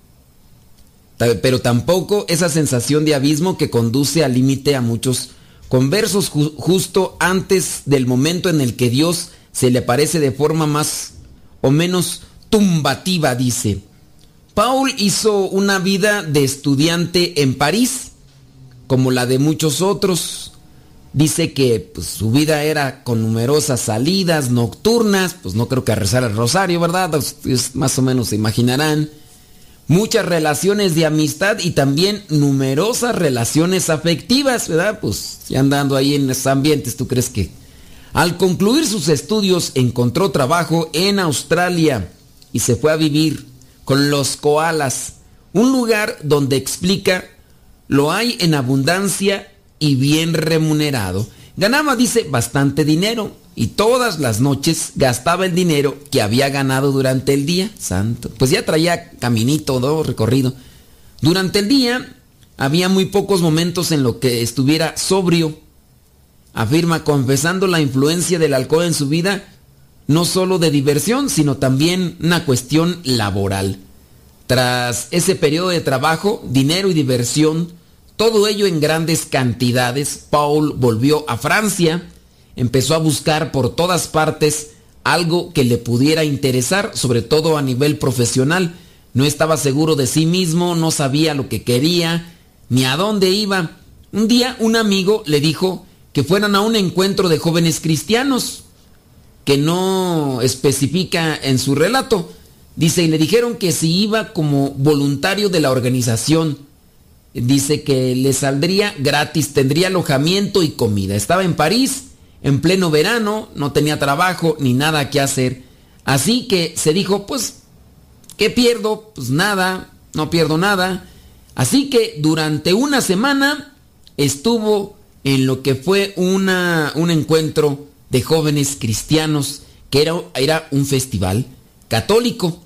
pero tampoco esa sensación de abismo que conduce al límite a muchos conversos justo antes del momento en el que Dios se le aparece de forma más o menos tumbativa, dice. Paul hizo una vida de estudiante en París, como la de muchos otros. Dice que pues, su vida era con numerosas salidas nocturnas, pues no creo que a rezar el rosario, ¿verdad? Ustedes más o menos se imaginarán. Muchas relaciones de amistad y también numerosas relaciones afectivas, ¿verdad? Pues ya andando ahí en esos ambientes, ¿tú crees que? Al concluir sus estudios encontró trabajo en Australia y se fue a vivir con los koalas, un lugar donde explica lo hay en abundancia y bien remunerado. Ganaba, dice, bastante dinero y todas las noches gastaba el dinero que había ganado durante el día. Santo. Pues ya traía caminito, ¿no? recorrido. Durante el día había muy pocos momentos en los que estuviera sobrio. Afirma, confesando la influencia del alcohol en su vida, no solo de diversión, sino también una cuestión laboral. Tras ese periodo de trabajo, dinero y diversión, todo ello en grandes cantidades, Paul volvió a Francia, empezó a buscar por todas partes algo que le pudiera interesar, sobre todo a nivel profesional. No estaba seguro de sí mismo, no sabía lo que quería, ni a dónde iba. Un día un amigo le dijo que fueran a un encuentro de jóvenes cristianos que no especifica en su relato. Dice, y le dijeron que si iba como voluntario de la organización, dice que le saldría gratis, tendría alojamiento y comida. Estaba en París, en pleno verano, no tenía trabajo ni nada que hacer. Así que se dijo, pues, ¿qué pierdo? Pues nada, no pierdo nada. Así que durante una semana estuvo en lo que fue una, un encuentro de jóvenes cristianos, que era, era un festival católico.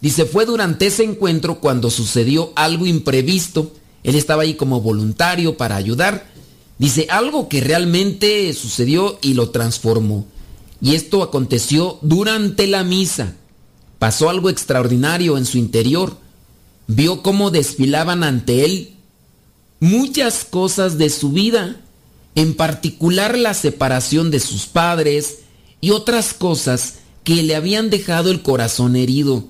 Dice, fue durante ese encuentro cuando sucedió algo imprevisto. Él estaba ahí como voluntario para ayudar. Dice, algo que realmente sucedió y lo transformó. Y esto aconteció durante la misa. Pasó algo extraordinario en su interior. Vio cómo desfilaban ante él muchas cosas de su vida en particular la separación de sus padres y otras cosas que le habían dejado el corazón herido,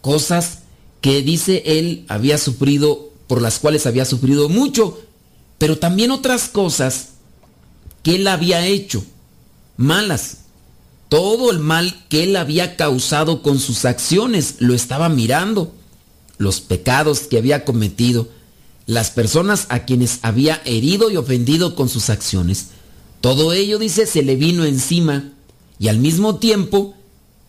cosas que dice él había sufrido, por las cuales había sufrido mucho, pero también otras cosas que él había hecho, malas. Todo el mal que él había causado con sus acciones lo estaba mirando, los pecados que había cometido las personas a quienes había herido y ofendido con sus acciones. Todo ello, dice, se le vino encima y al mismo tiempo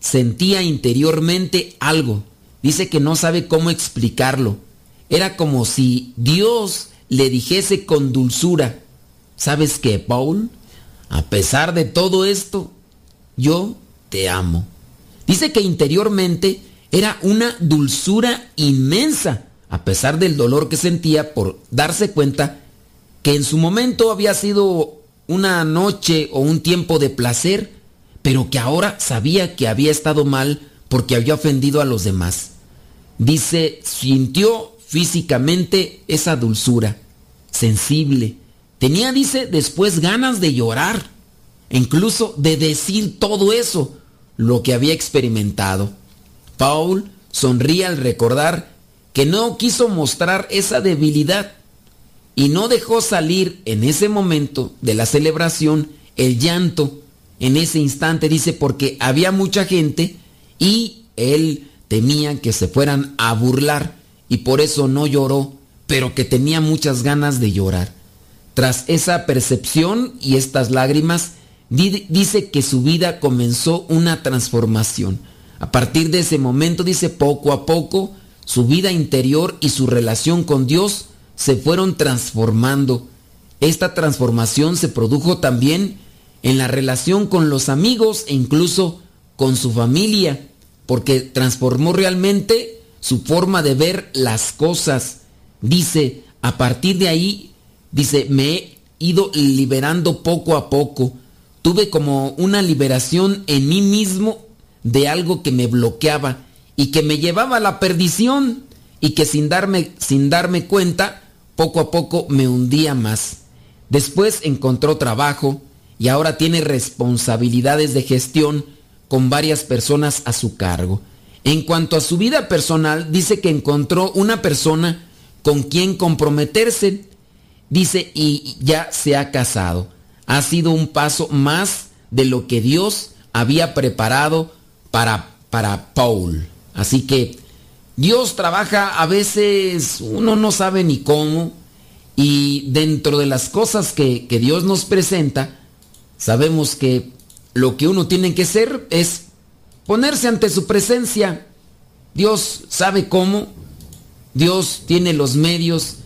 sentía interiormente algo. Dice que no sabe cómo explicarlo. Era como si Dios le dijese con dulzura, ¿sabes qué, Paul? A pesar de todo esto, yo te amo. Dice que interiormente era una dulzura inmensa a pesar del dolor que sentía por darse cuenta que en su momento había sido una noche o un tiempo de placer, pero que ahora sabía que había estado mal porque había ofendido a los demás. Dice, sintió físicamente esa dulzura, sensible. Tenía, dice, después ganas de llorar, incluso de decir todo eso, lo que había experimentado. Paul sonría al recordar que no quiso mostrar esa debilidad y no dejó salir en ese momento de la celebración el llanto. En ese instante dice porque había mucha gente y él temía que se fueran a burlar y por eso no lloró, pero que tenía muchas ganas de llorar. Tras esa percepción y estas lágrimas, dice que su vida comenzó una transformación. A partir de ese momento, dice, poco a poco, su vida interior y su relación con Dios se fueron transformando. Esta transformación se produjo también en la relación con los amigos e incluso con su familia, porque transformó realmente su forma de ver las cosas. Dice, a partir de ahí, dice, me he ido liberando poco a poco. Tuve como una liberación en mí mismo de algo que me bloqueaba y que me llevaba a la perdición y que sin darme, sin darme cuenta, poco a poco me hundía más. Después encontró trabajo y ahora tiene responsabilidades de gestión con varias personas a su cargo. En cuanto a su vida personal, dice que encontró una persona con quien comprometerse, dice, y ya se ha casado. Ha sido un paso más de lo que Dios había preparado para, para Paul. Así que Dios trabaja a veces, uno no sabe ni cómo, y dentro de las cosas que, que Dios nos presenta, sabemos que lo que uno tiene que hacer es ponerse ante su presencia. Dios sabe cómo, Dios tiene los medios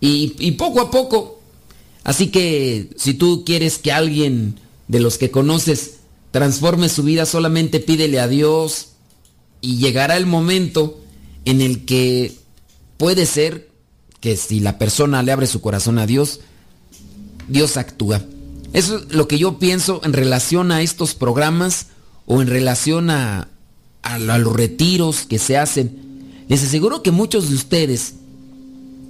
y, y, poco a poco. Así que si tú quieres que alguien de los que conoces transforme su vida, solamente pídele a Dios y llegará el momento en el que puede ser que si la persona le abre su corazón a Dios, Dios actúa. Eso es lo que yo pienso en relación a estos programas o en relación a, a, los retiros que se hacen. Les aseguro que muchos de ustedes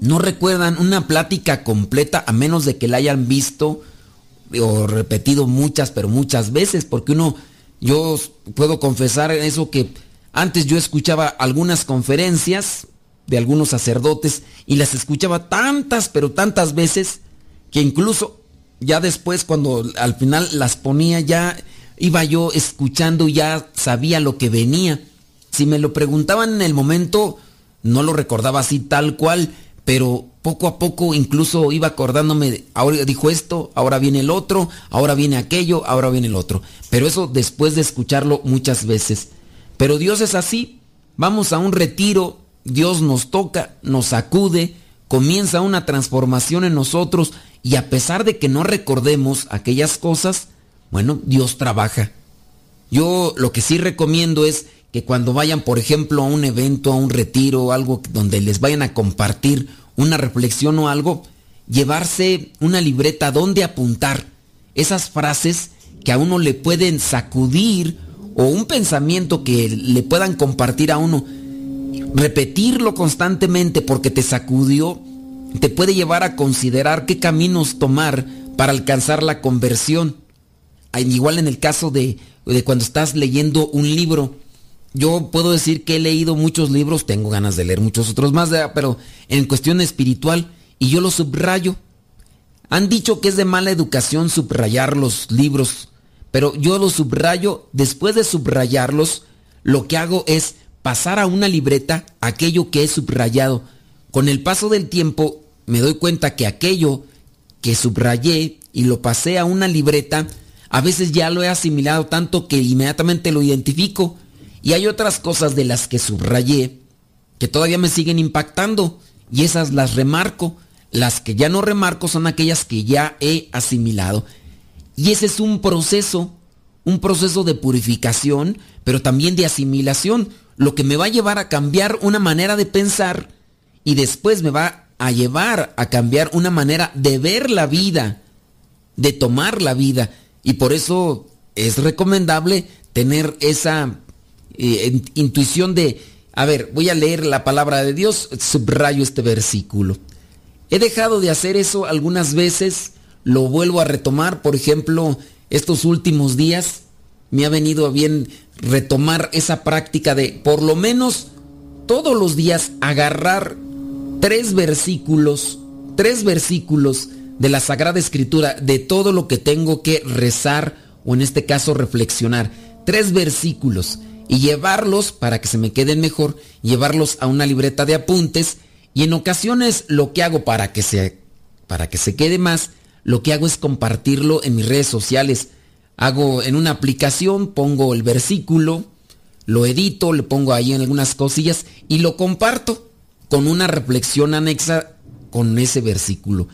no recuerdan una plática completa a menos de que la hayan visto o repetido muchas, pero muchas veces, porque uno, yo puedo confesar eso que antes yo escuchaba algunas conferencias de algunos sacerdotes y las escuchaba tantas, pero tantas veces, que incluso ya después cuando al final las ponía ya iba yo escuchando y ya sabía lo que venía. Si me lo preguntaban en el momento, no lo recordaba así tal cual, pero poco a poco incluso iba acordándome, ahora dijo esto, ahora viene el otro, ahora viene aquello, ahora viene el otro. Pero eso después de escucharlo muchas veces. Pero Dios es así, vamos a un retiro, Dios nos toca, nos sacude, comienza una transformación en nosotros y a pesar de que no recordemos aquellas cosas, bueno, Dios trabaja. Yo lo que sí recomiendo es que cuando vayan, por ejemplo, a un evento, a un retiro, algo donde les vayan a compartir una reflexión o algo, llevarse una libreta donde apuntar esas frases que a uno le pueden sacudir o un pensamiento que le puedan compartir a uno. Repetirlo constantemente porque te sacudió te puede llevar a considerar qué caminos tomar para alcanzar la conversión. Igual en el caso de, cuando estás leyendo un libro. Yo puedo decir que he leído muchos libros, tengo ganas de leer muchos otros más, pero en cuestión espiritual, y yo lo subrayo. Han dicho que es de mala educación subrayar los libros, pero yo lo subrayo, después de subrayarlos, lo que hago es pasar a una libreta aquello que he subrayado. Con el paso del tiempo me doy cuenta que aquello que subrayé y lo pasé a una libreta, a veces ya lo he asimilado tanto que inmediatamente lo identifico. Y hay otras cosas de las que subrayé que todavía me siguen impactando y esas las remarco. Las que ya no remarco son aquellas que ya he asimilado. Y ese es un proceso, un proceso de purificación, pero también de asimilación, lo que me va a llevar a cambiar una manera de pensar y después me va a llevar a cambiar una manera de ver la vida, de tomar la vida. Y por eso es recomendable tener esa eh, intuición de, a ver, voy a leer la palabra de Dios, subrayo este versículo. He dejado de hacer eso algunas veces, lo vuelvo a retomar, por ejemplo, estos últimos días me ha venido a bien retomar esa práctica de por lo menos todos los días agarrar tres versículos tres versículos de la Sagrada Escritura, de todo lo que tengo que rezar o en este caso reflexionar. Tres versículos y llevarlos para que se me queden mejor, llevarlos a una libreta de apuntes y en ocasiones lo que hago para que se para que se quede más, lo que hago es compartirlo en mis redes sociales. Hago en una aplicación, pongo el versículo, lo edito, le pongo ahí en algunas cosillas y lo comparto con una reflexión anexa con ese versículo.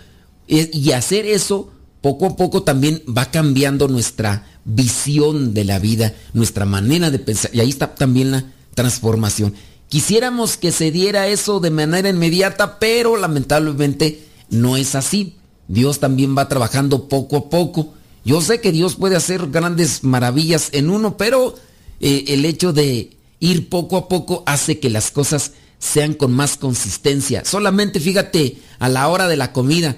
Y hacer eso poco a poco también va cambiando nuestra visión de la vida, nuestra manera de pensar. Y ahí está también la transformación. Quisiéramos que se diera eso de manera inmediata, pero lamentablemente no es así. Dios también va trabajando poco a poco. Yo sé que Dios puede hacer grandes maravillas en uno, pero eh, el hecho de ir poco a poco hace que las cosas sean con más consistencia. Solamente fíjate a la hora de la comida,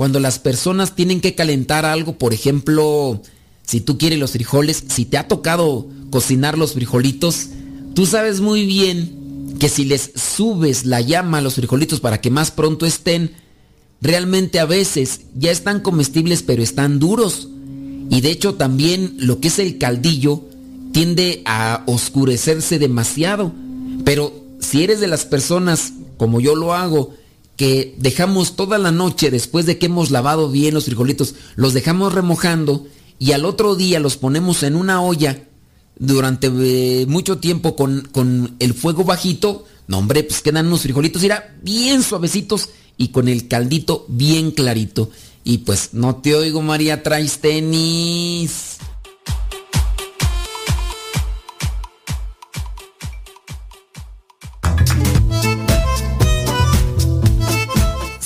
cuando las personas tienen que calentar algo, por ejemplo, si tú quieres los frijoles, si te ha tocado cocinar los frijolitos, tú sabes muy bien que si les subes la llama a los frijolitos para que más pronto estén, realmente a veces ya están comestibles pero están duros. Y de hecho también lo que es el caldillo tiende a oscurecerse demasiado. Pero si eres de las personas, como yo lo hago, que dejamos toda la noche después de que hemos lavado bien los frijolitos, los dejamos remojando y al otro día los ponemos en una olla durante eh, mucho tiempo con, con, el fuego bajito, no hombre, pues quedan unos frijolitos, irá bien suavecitos y con el caldito bien clarito. Y pues no te oigo María, traes tenis.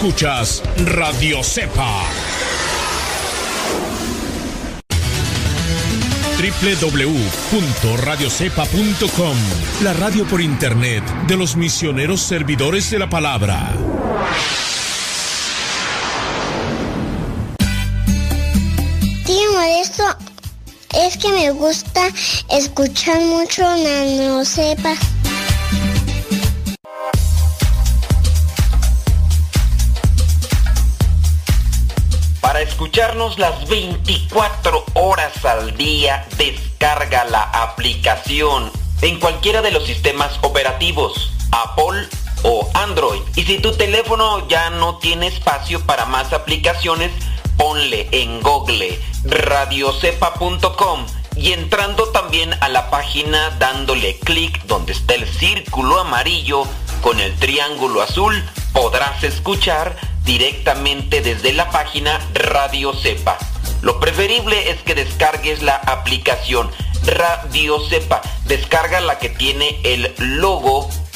Escuchas Radio Cepa. www.radiocepa.com, la radio por internet de los misioneros servidores de la palabra. Tío esto es que me gusta escuchar mucho Nano Cepa. Escucharnos las 24 horas al día, descarga la aplicación en cualquiera de los sistemas operativos, Apple o Android. Y si tu teléfono ya no tiene espacio para más aplicaciones, ponle en Google radiocepa.com y entrando también a la página dándole clic donde está el círculo amarillo con el triángulo azul, podrás escuchar directamente desde la página Radio Cepa. Lo preferible es que descargues la aplicación Radio Cepa. Descarga la que tiene el logo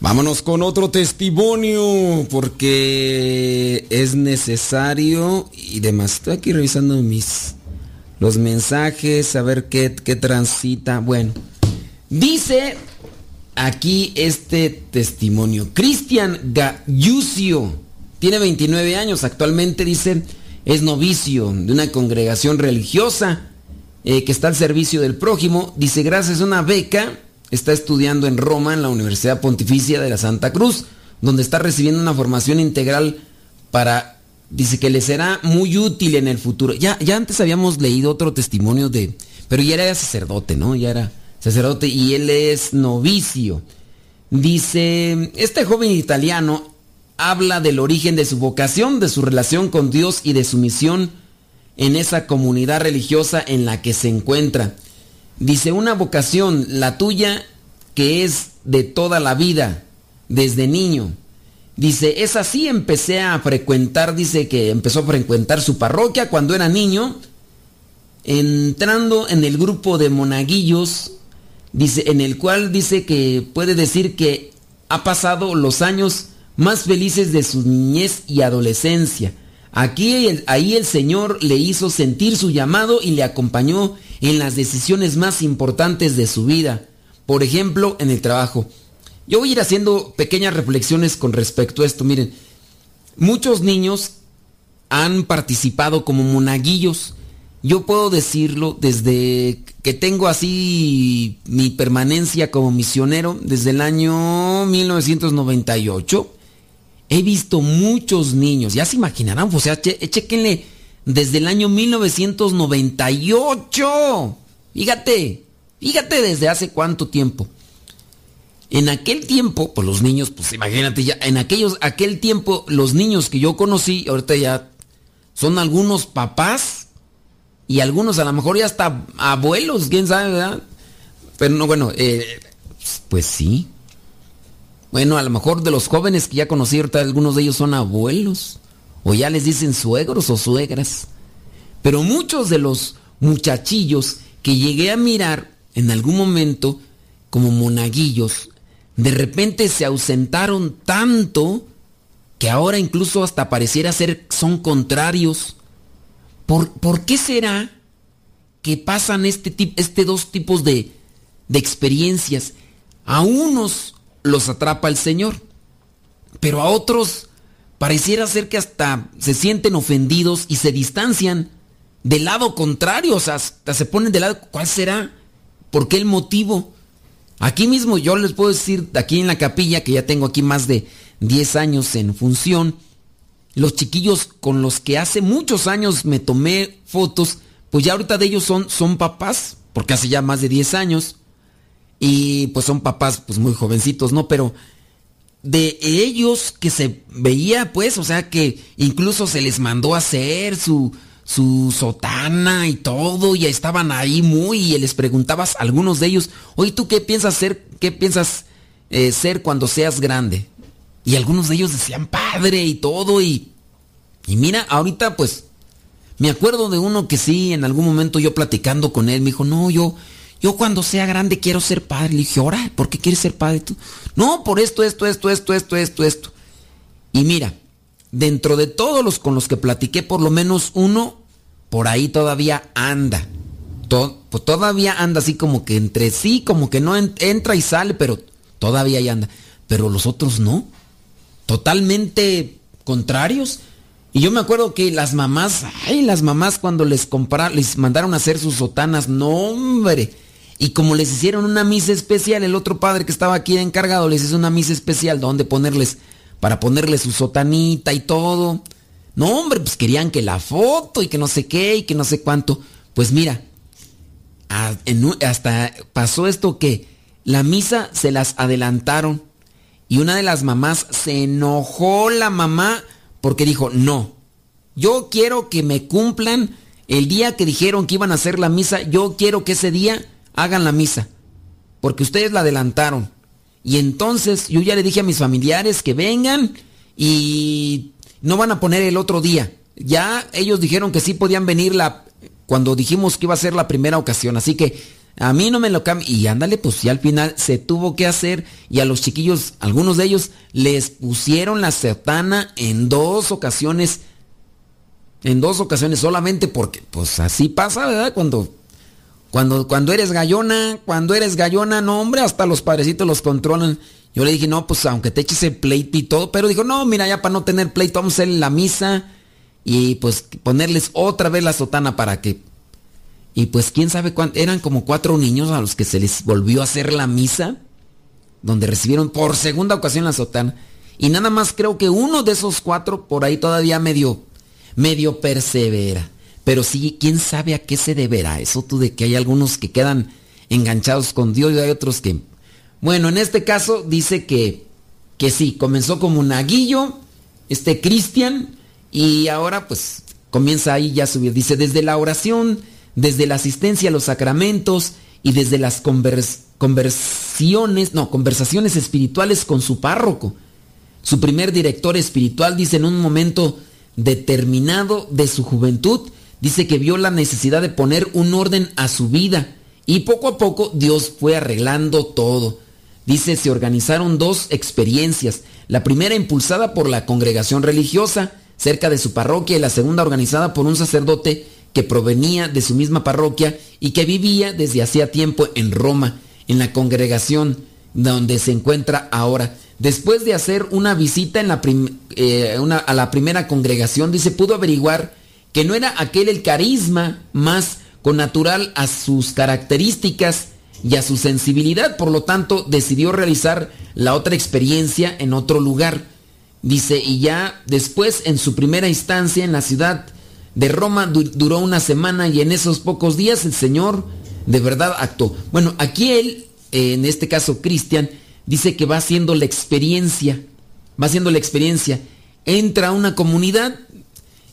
Vámonos con otro testimonio porque es necesario y demás. Estoy aquí revisando mis los mensajes, a ver qué, qué transita. Bueno, dice aquí este testimonio. Cristian Gayucio tiene 29 años, actualmente dice es novicio de una congregación religiosa eh, que está al servicio del prójimo. Dice, gracias a una beca, está estudiando en Roma, en la Universidad Pontificia de la Santa Cruz, donde está recibiendo una formación integral para Dice que le será muy útil en el futuro. Ya, ya antes habíamos leído otro testimonio de, pero ya era sacerdote, ¿no? Ya era sacerdote y él es novicio. Dice, este joven italiano habla del origen de su vocación, de su relación con Dios y de su misión en esa comunidad religiosa en la que se encuentra. Dice, una vocación, la tuya, que es de toda la vida, desde niño. Dice, es así, empecé a frecuentar, dice que empezó a frecuentar su parroquia cuando era niño, entrando en el grupo de monaguillos, dice, en el cual dice que puede decir que ha pasado los años más felices de su niñez y adolescencia. Aquí ahí el Señor le hizo sentir su llamado y le acompañó en las decisiones más importantes de su vida. Por ejemplo, en el trabajo. Yo voy a ir haciendo pequeñas reflexiones con respecto a esto. Miren, muchos niños han participado como monaguillos. Yo puedo decirlo desde que tengo así mi permanencia como misionero, desde el año 1998 he visto muchos niños, ya se imaginarán, o sea, chequenle, desde el año 1998. Fíjate, fíjate desde hace cuánto tiempo. En aquel tiempo, pues los niños, pues imagínate ya, en aquellos, aquel tiempo, los niños que yo conocí, ahorita ya son algunos papás y algunos a lo mejor ya hasta abuelos, quién sabe, ¿verdad? Pero no, bueno, eh, pues sí, bueno, a lo mejor de los jóvenes que ya conocí, ahorita algunos de ellos son abuelos, o ya les dicen suegros o suegras. Pero muchos de los muchachillos que llegué a mirar en algún momento como monaguillos, de repente se ausentaron tanto que ahora incluso hasta pareciera ser son contrarios. ¿Por, ¿por qué será que pasan este, este dos tipos de, de experiencias? A unos los atrapa el Señor. Pero a otros pareciera ser que hasta se sienten ofendidos y se distancian del lado contrario, o sea, hasta se ponen del lado. ¿Cuál será? ¿Por qué el motivo? Aquí mismo yo les puedo decir, aquí en la capilla, que ya tengo aquí más de 10 años en función, los chiquillos con los que hace muchos años me tomé fotos, pues ya ahorita de ellos son, son papás, porque hace ya más de 10 años. Y pues son papás pues muy jovencitos, ¿no? Pero de ellos que se veía pues, o sea que incluso se les mandó a hacer su, su sotana y todo, y estaban ahí muy, y les preguntabas a algunos de ellos, oye, ¿tú qué piensas ser, qué piensas eh, ser cuando seas grande? Y algunos de ellos decían padre y todo, y, y mira, ahorita pues, me acuerdo de uno que sí, en algún momento yo platicando con él, me dijo, no, yo, yo cuando sea grande quiero ser padre. Le dije, ahora, ¿por qué quieres ser padre tú? No, por esto, esto, esto, esto, esto, esto, esto. Y mira, dentro de todos los con los que platiqué, por lo menos uno por ahí todavía anda. pues todavía anda así como que entre sí, como que no entra y sale, pero todavía ahí anda. Pero los otros no. Totalmente contrarios. Y yo me acuerdo que las mamás, ay, las mamás cuando les compraron, les mandaron a hacer sus sotanas, no hombre y como les hicieron una misa especial, el otro padre que estaba aquí encargado les hizo una misa especial donde ponerles, para ponerles su sotanita y todo. No, hombre, pues querían que la foto y que no sé qué y que no sé cuánto. Pues mira, hasta pasó esto que la misa se las adelantaron y una de las mamás se enojó la mamá porque dijo, no, yo quiero que me cumplan el día que dijeron que iban a hacer la misa, yo quiero que ese día hagan la misa, porque ustedes la adelantaron. Y entonces yo ya le dije a mis familiares que vengan y no van a poner el otro día. Ya ellos dijeron que sí podían venir la, cuando dijimos que iba a ser la primera ocasión. Así que a mí no me lo cambian. Y ándale, pues ya al final se tuvo que hacer. Y a los chiquillos, algunos de ellos, les pusieron la sertana en dos ocasiones. En dos ocasiones solamente porque, pues así pasa, ¿verdad? Cuando cuando, cuando eres gallona, cuando eres gallona, no hombre, hasta los padrecitos los controlan. Yo le dije, no, pues aunque te eches el pleito y todo, pero dijo, no, mira, ya para no tener pleito, vamos a hacer la misa y pues ponerles otra vez la sotana para que... Y pues quién sabe cuánto, eran como cuatro niños a los que se les volvió a hacer la misa, donde recibieron por segunda ocasión la sotana. Y nada más creo que uno de esos cuatro por ahí todavía medio, medio persevera. Pero sí, quién sabe a qué se deberá eso tú de que hay algunos que quedan enganchados con Dios y hay otros que... Bueno, en este caso dice que, que sí, comenzó como un aguillo, este Cristian, y ahora pues comienza ahí ya a subir. Dice, desde la oración, desde la asistencia a los sacramentos y desde las conversiones, no, conversaciones espirituales con su párroco. Su primer director espiritual dice en un momento determinado de su juventud, dice que vio la necesidad de poner un orden a su vida y poco a poco Dios fue arreglando todo. Dice, se organizaron dos experiencias, la primera impulsada por la congregación religiosa cerca de su parroquia y la segunda organizada por un sacerdote que provenía de su misma parroquia y que vivía desde hacía tiempo en Roma, en la congregación donde se encuentra ahora. Después de hacer una visita eh, a la primera congregación, dice, pudo averiguar que no era aquel el carisma más connatural a sus características y a su sensibilidad, por lo tanto decidió realizar la otra experiencia en otro lugar. Dice, y ya después en su primera instancia en la ciudad de Roma duró una semana y en esos pocos días el Señor de verdad actuó. Bueno, aquí él, en este caso Cristian, dice que va haciendo la experiencia, va haciendo la experiencia, entra a una comunidad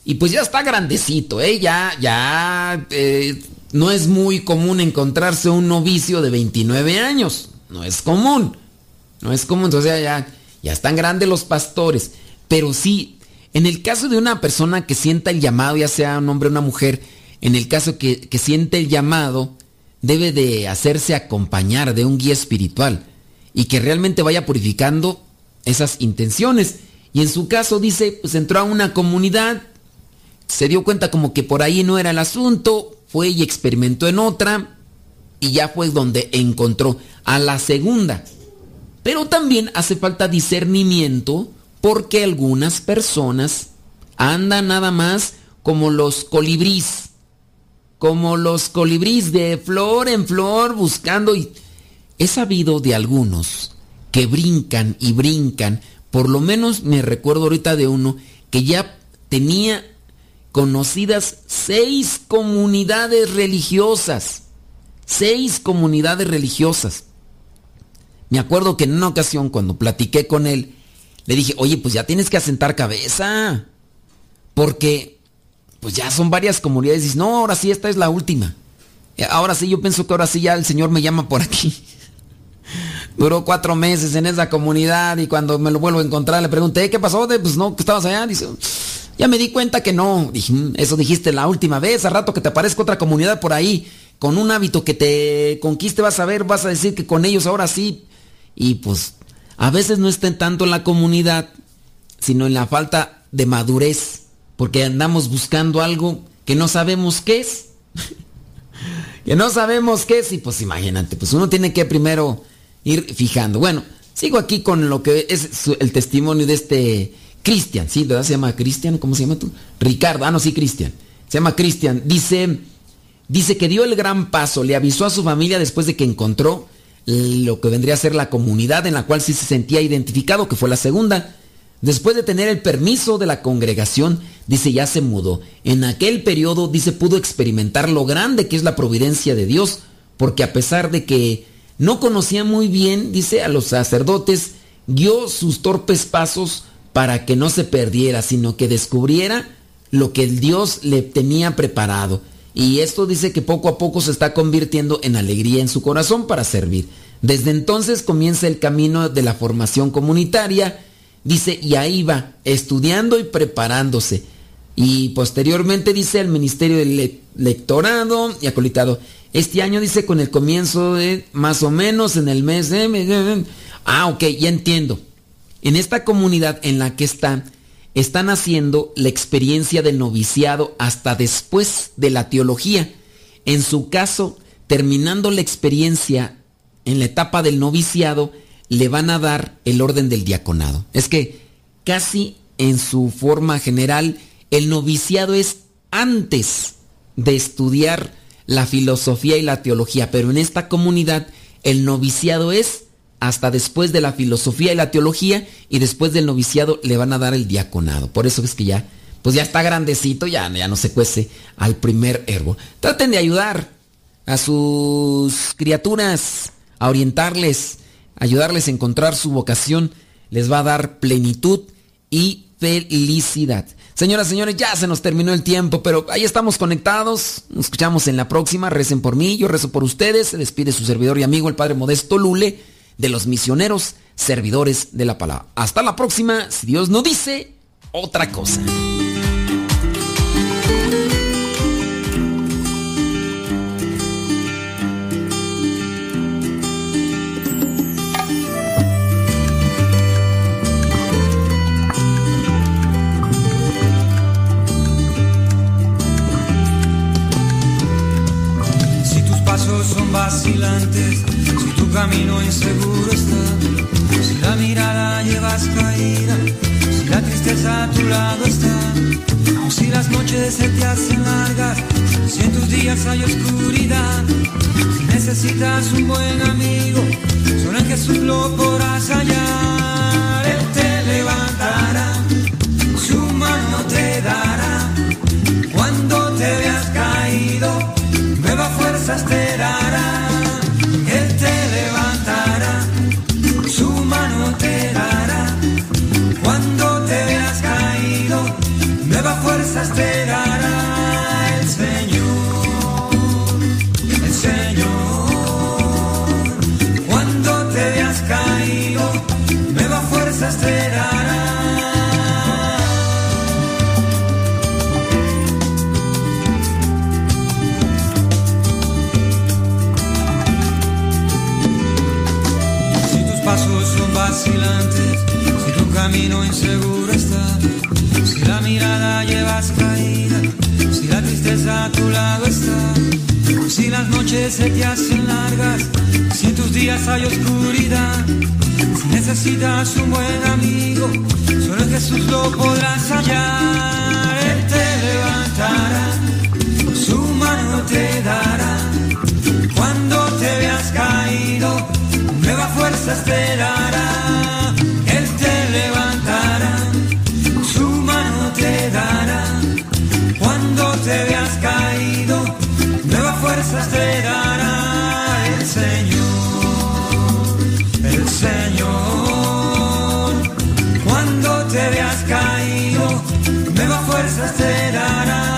y pues ya está grandecito, ¿eh? Ya, ya, eh, no es muy común encontrarse un novicio de 29 años, no es común, no es común, entonces ya, ya están grandes los pastores, pero sí, en el caso de una persona que sienta el llamado, ya sea un hombre o una mujer, en el caso que, que siente el llamado, debe de hacerse acompañar de un guía espiritual y que realmente vaya purificando esas intenciones. Y en su caso dice, pues entró a una comunidad, se dio cuenta como que por ahí no era el asunto, fue y experimentó en otra y ya fue donde encontró a la segunda. Pero también hace falta discernimiento porque algunas personas andan nada más como los colibrís, como los colibrís de flor en flor buscando y he sabido de algunos que brincan y brincan, por lo menos me recuerdo ahorita de uno que ya tenía conocidas seis comunidades religiosas. Seis comunidades religiosas. Me acuerdo que en una ocasión cuando platiqué con él, le dije, oye, pues ya tienes que asentar cabeza. Porque, pues ya son varias comunidades. Y dices, no, ahora sí, esta es la última. Ahora sí, yo pienso que ahora sí ya el Señor me llama por aquí. Duró cuatro meses en esa comunidad y cuando me lo vuelvo a encontrar le pregunté, ¿qué pasó? Pues no, que estabas allá. Dice, ya me di cuenta que no. Mm, eso dijiste la última vez, a rato que te aparezca otra comunidad por ahí, con un hábito que te conquiste, vas a ver, vas a decir que con ellos ahora sí. Y pues, a veces no está en tanto en la comunidad, sino en la falta de madurez, porque andamos buscando algo que no sabemos qué es. que no sabemos qué es, y pues imagínate, pues uno tiene que primero ir fijando. Bueno, sigo aquí con lo que es el testimonio de este Cristian, ¿sí? ¿Verdad? Se llama Cristian, ¿cómo se llama tú? Ricardo, ah, no, sí, Cristian. Se llama Cristian. Dice, dice que dio el gran paso, le avisó a su familia después de que encontró lo que vendría a ser la comunidad en la cual sí se sentía identificado, que fue la segunda. Después de tener el permiso de la congregación, dice, ya se mudó. En aquel periodo, dice, pudo experimentar lo grande que es la providencia de Dios, porque a pesar de que no conocía muy bien, dice, a los sacerdotes, guió sus torpes pasos para que no se perdiera, sino que descubriera lo que el Dios le tenía preparado. Y esto dice que poco a poco se está convirtiendo en alegría en su corazón para servir. Desde entonces comienza el camino de la formación comunitaria, dice, y ahí va, estudiando y preparándose. Y posteriormente dice el ministerio del lectorado y acolitado. Este año dice con el comienzo de más o menos en el mes de... Ah, ok, ya entiendo en esta comunidad en la que están, están haciendo la experiencia del noviciado hasta después de la teología. En su caso, terminando la experiencia en la etapa del noviciado, le van a dar el orden del diaconado. Es que casi en su forma general, el noviciado es antes de estudiar la filosofía y la teología, pero en esta comunidad el noviciado es hasta después de la filosofía y la teología y después del noviciado le van a dar el diaconado. Por eso es que ya pues ya está grandecito, ya, no se cuece al primer herbo. Traten de ayudar a sus criaturas, a orientarles, ayudarles a encontrar su vocación, les va a dar plenitud y felicidad. Señoras, señores, ya se nos terminó el tiempo, pero ahí estamos conectados. Nos escuchamos en la próxima. Recen por mí, yo rezo por ustedes. Se despide su servidor y amigo, el Padre Modesto Lule, de los misioneros servidores de la palabra. Hasta la próxima, si Dios no dice otra cosa. Inseguro está, si la mirada llevas caída, si la tristeza a tu lado está, si las noches se te hacen largas, si en tus días hay oscuridad, si necesitas un buen amigo, solo en Jesús lo podrás hallar, Él te levantará, su mano te dará, cuando te veas caído nueva fuerzas te si tu camino inseguro está, si la mirada llevas caída, si la tristeza a tu lado está, si las noches se te hacen largas, si en tus días hay oscuridad, si necesitas un buen amigo, solo en Jesús lo podrás hallar, Él te levantará, su mano te dará, cuando te veas caído, nuevas fuerzas te dará, te veas caído, nuevas fuerzas te dará el Señor, el Señor, cuando te veas caído, nuevas fuerzas te dará.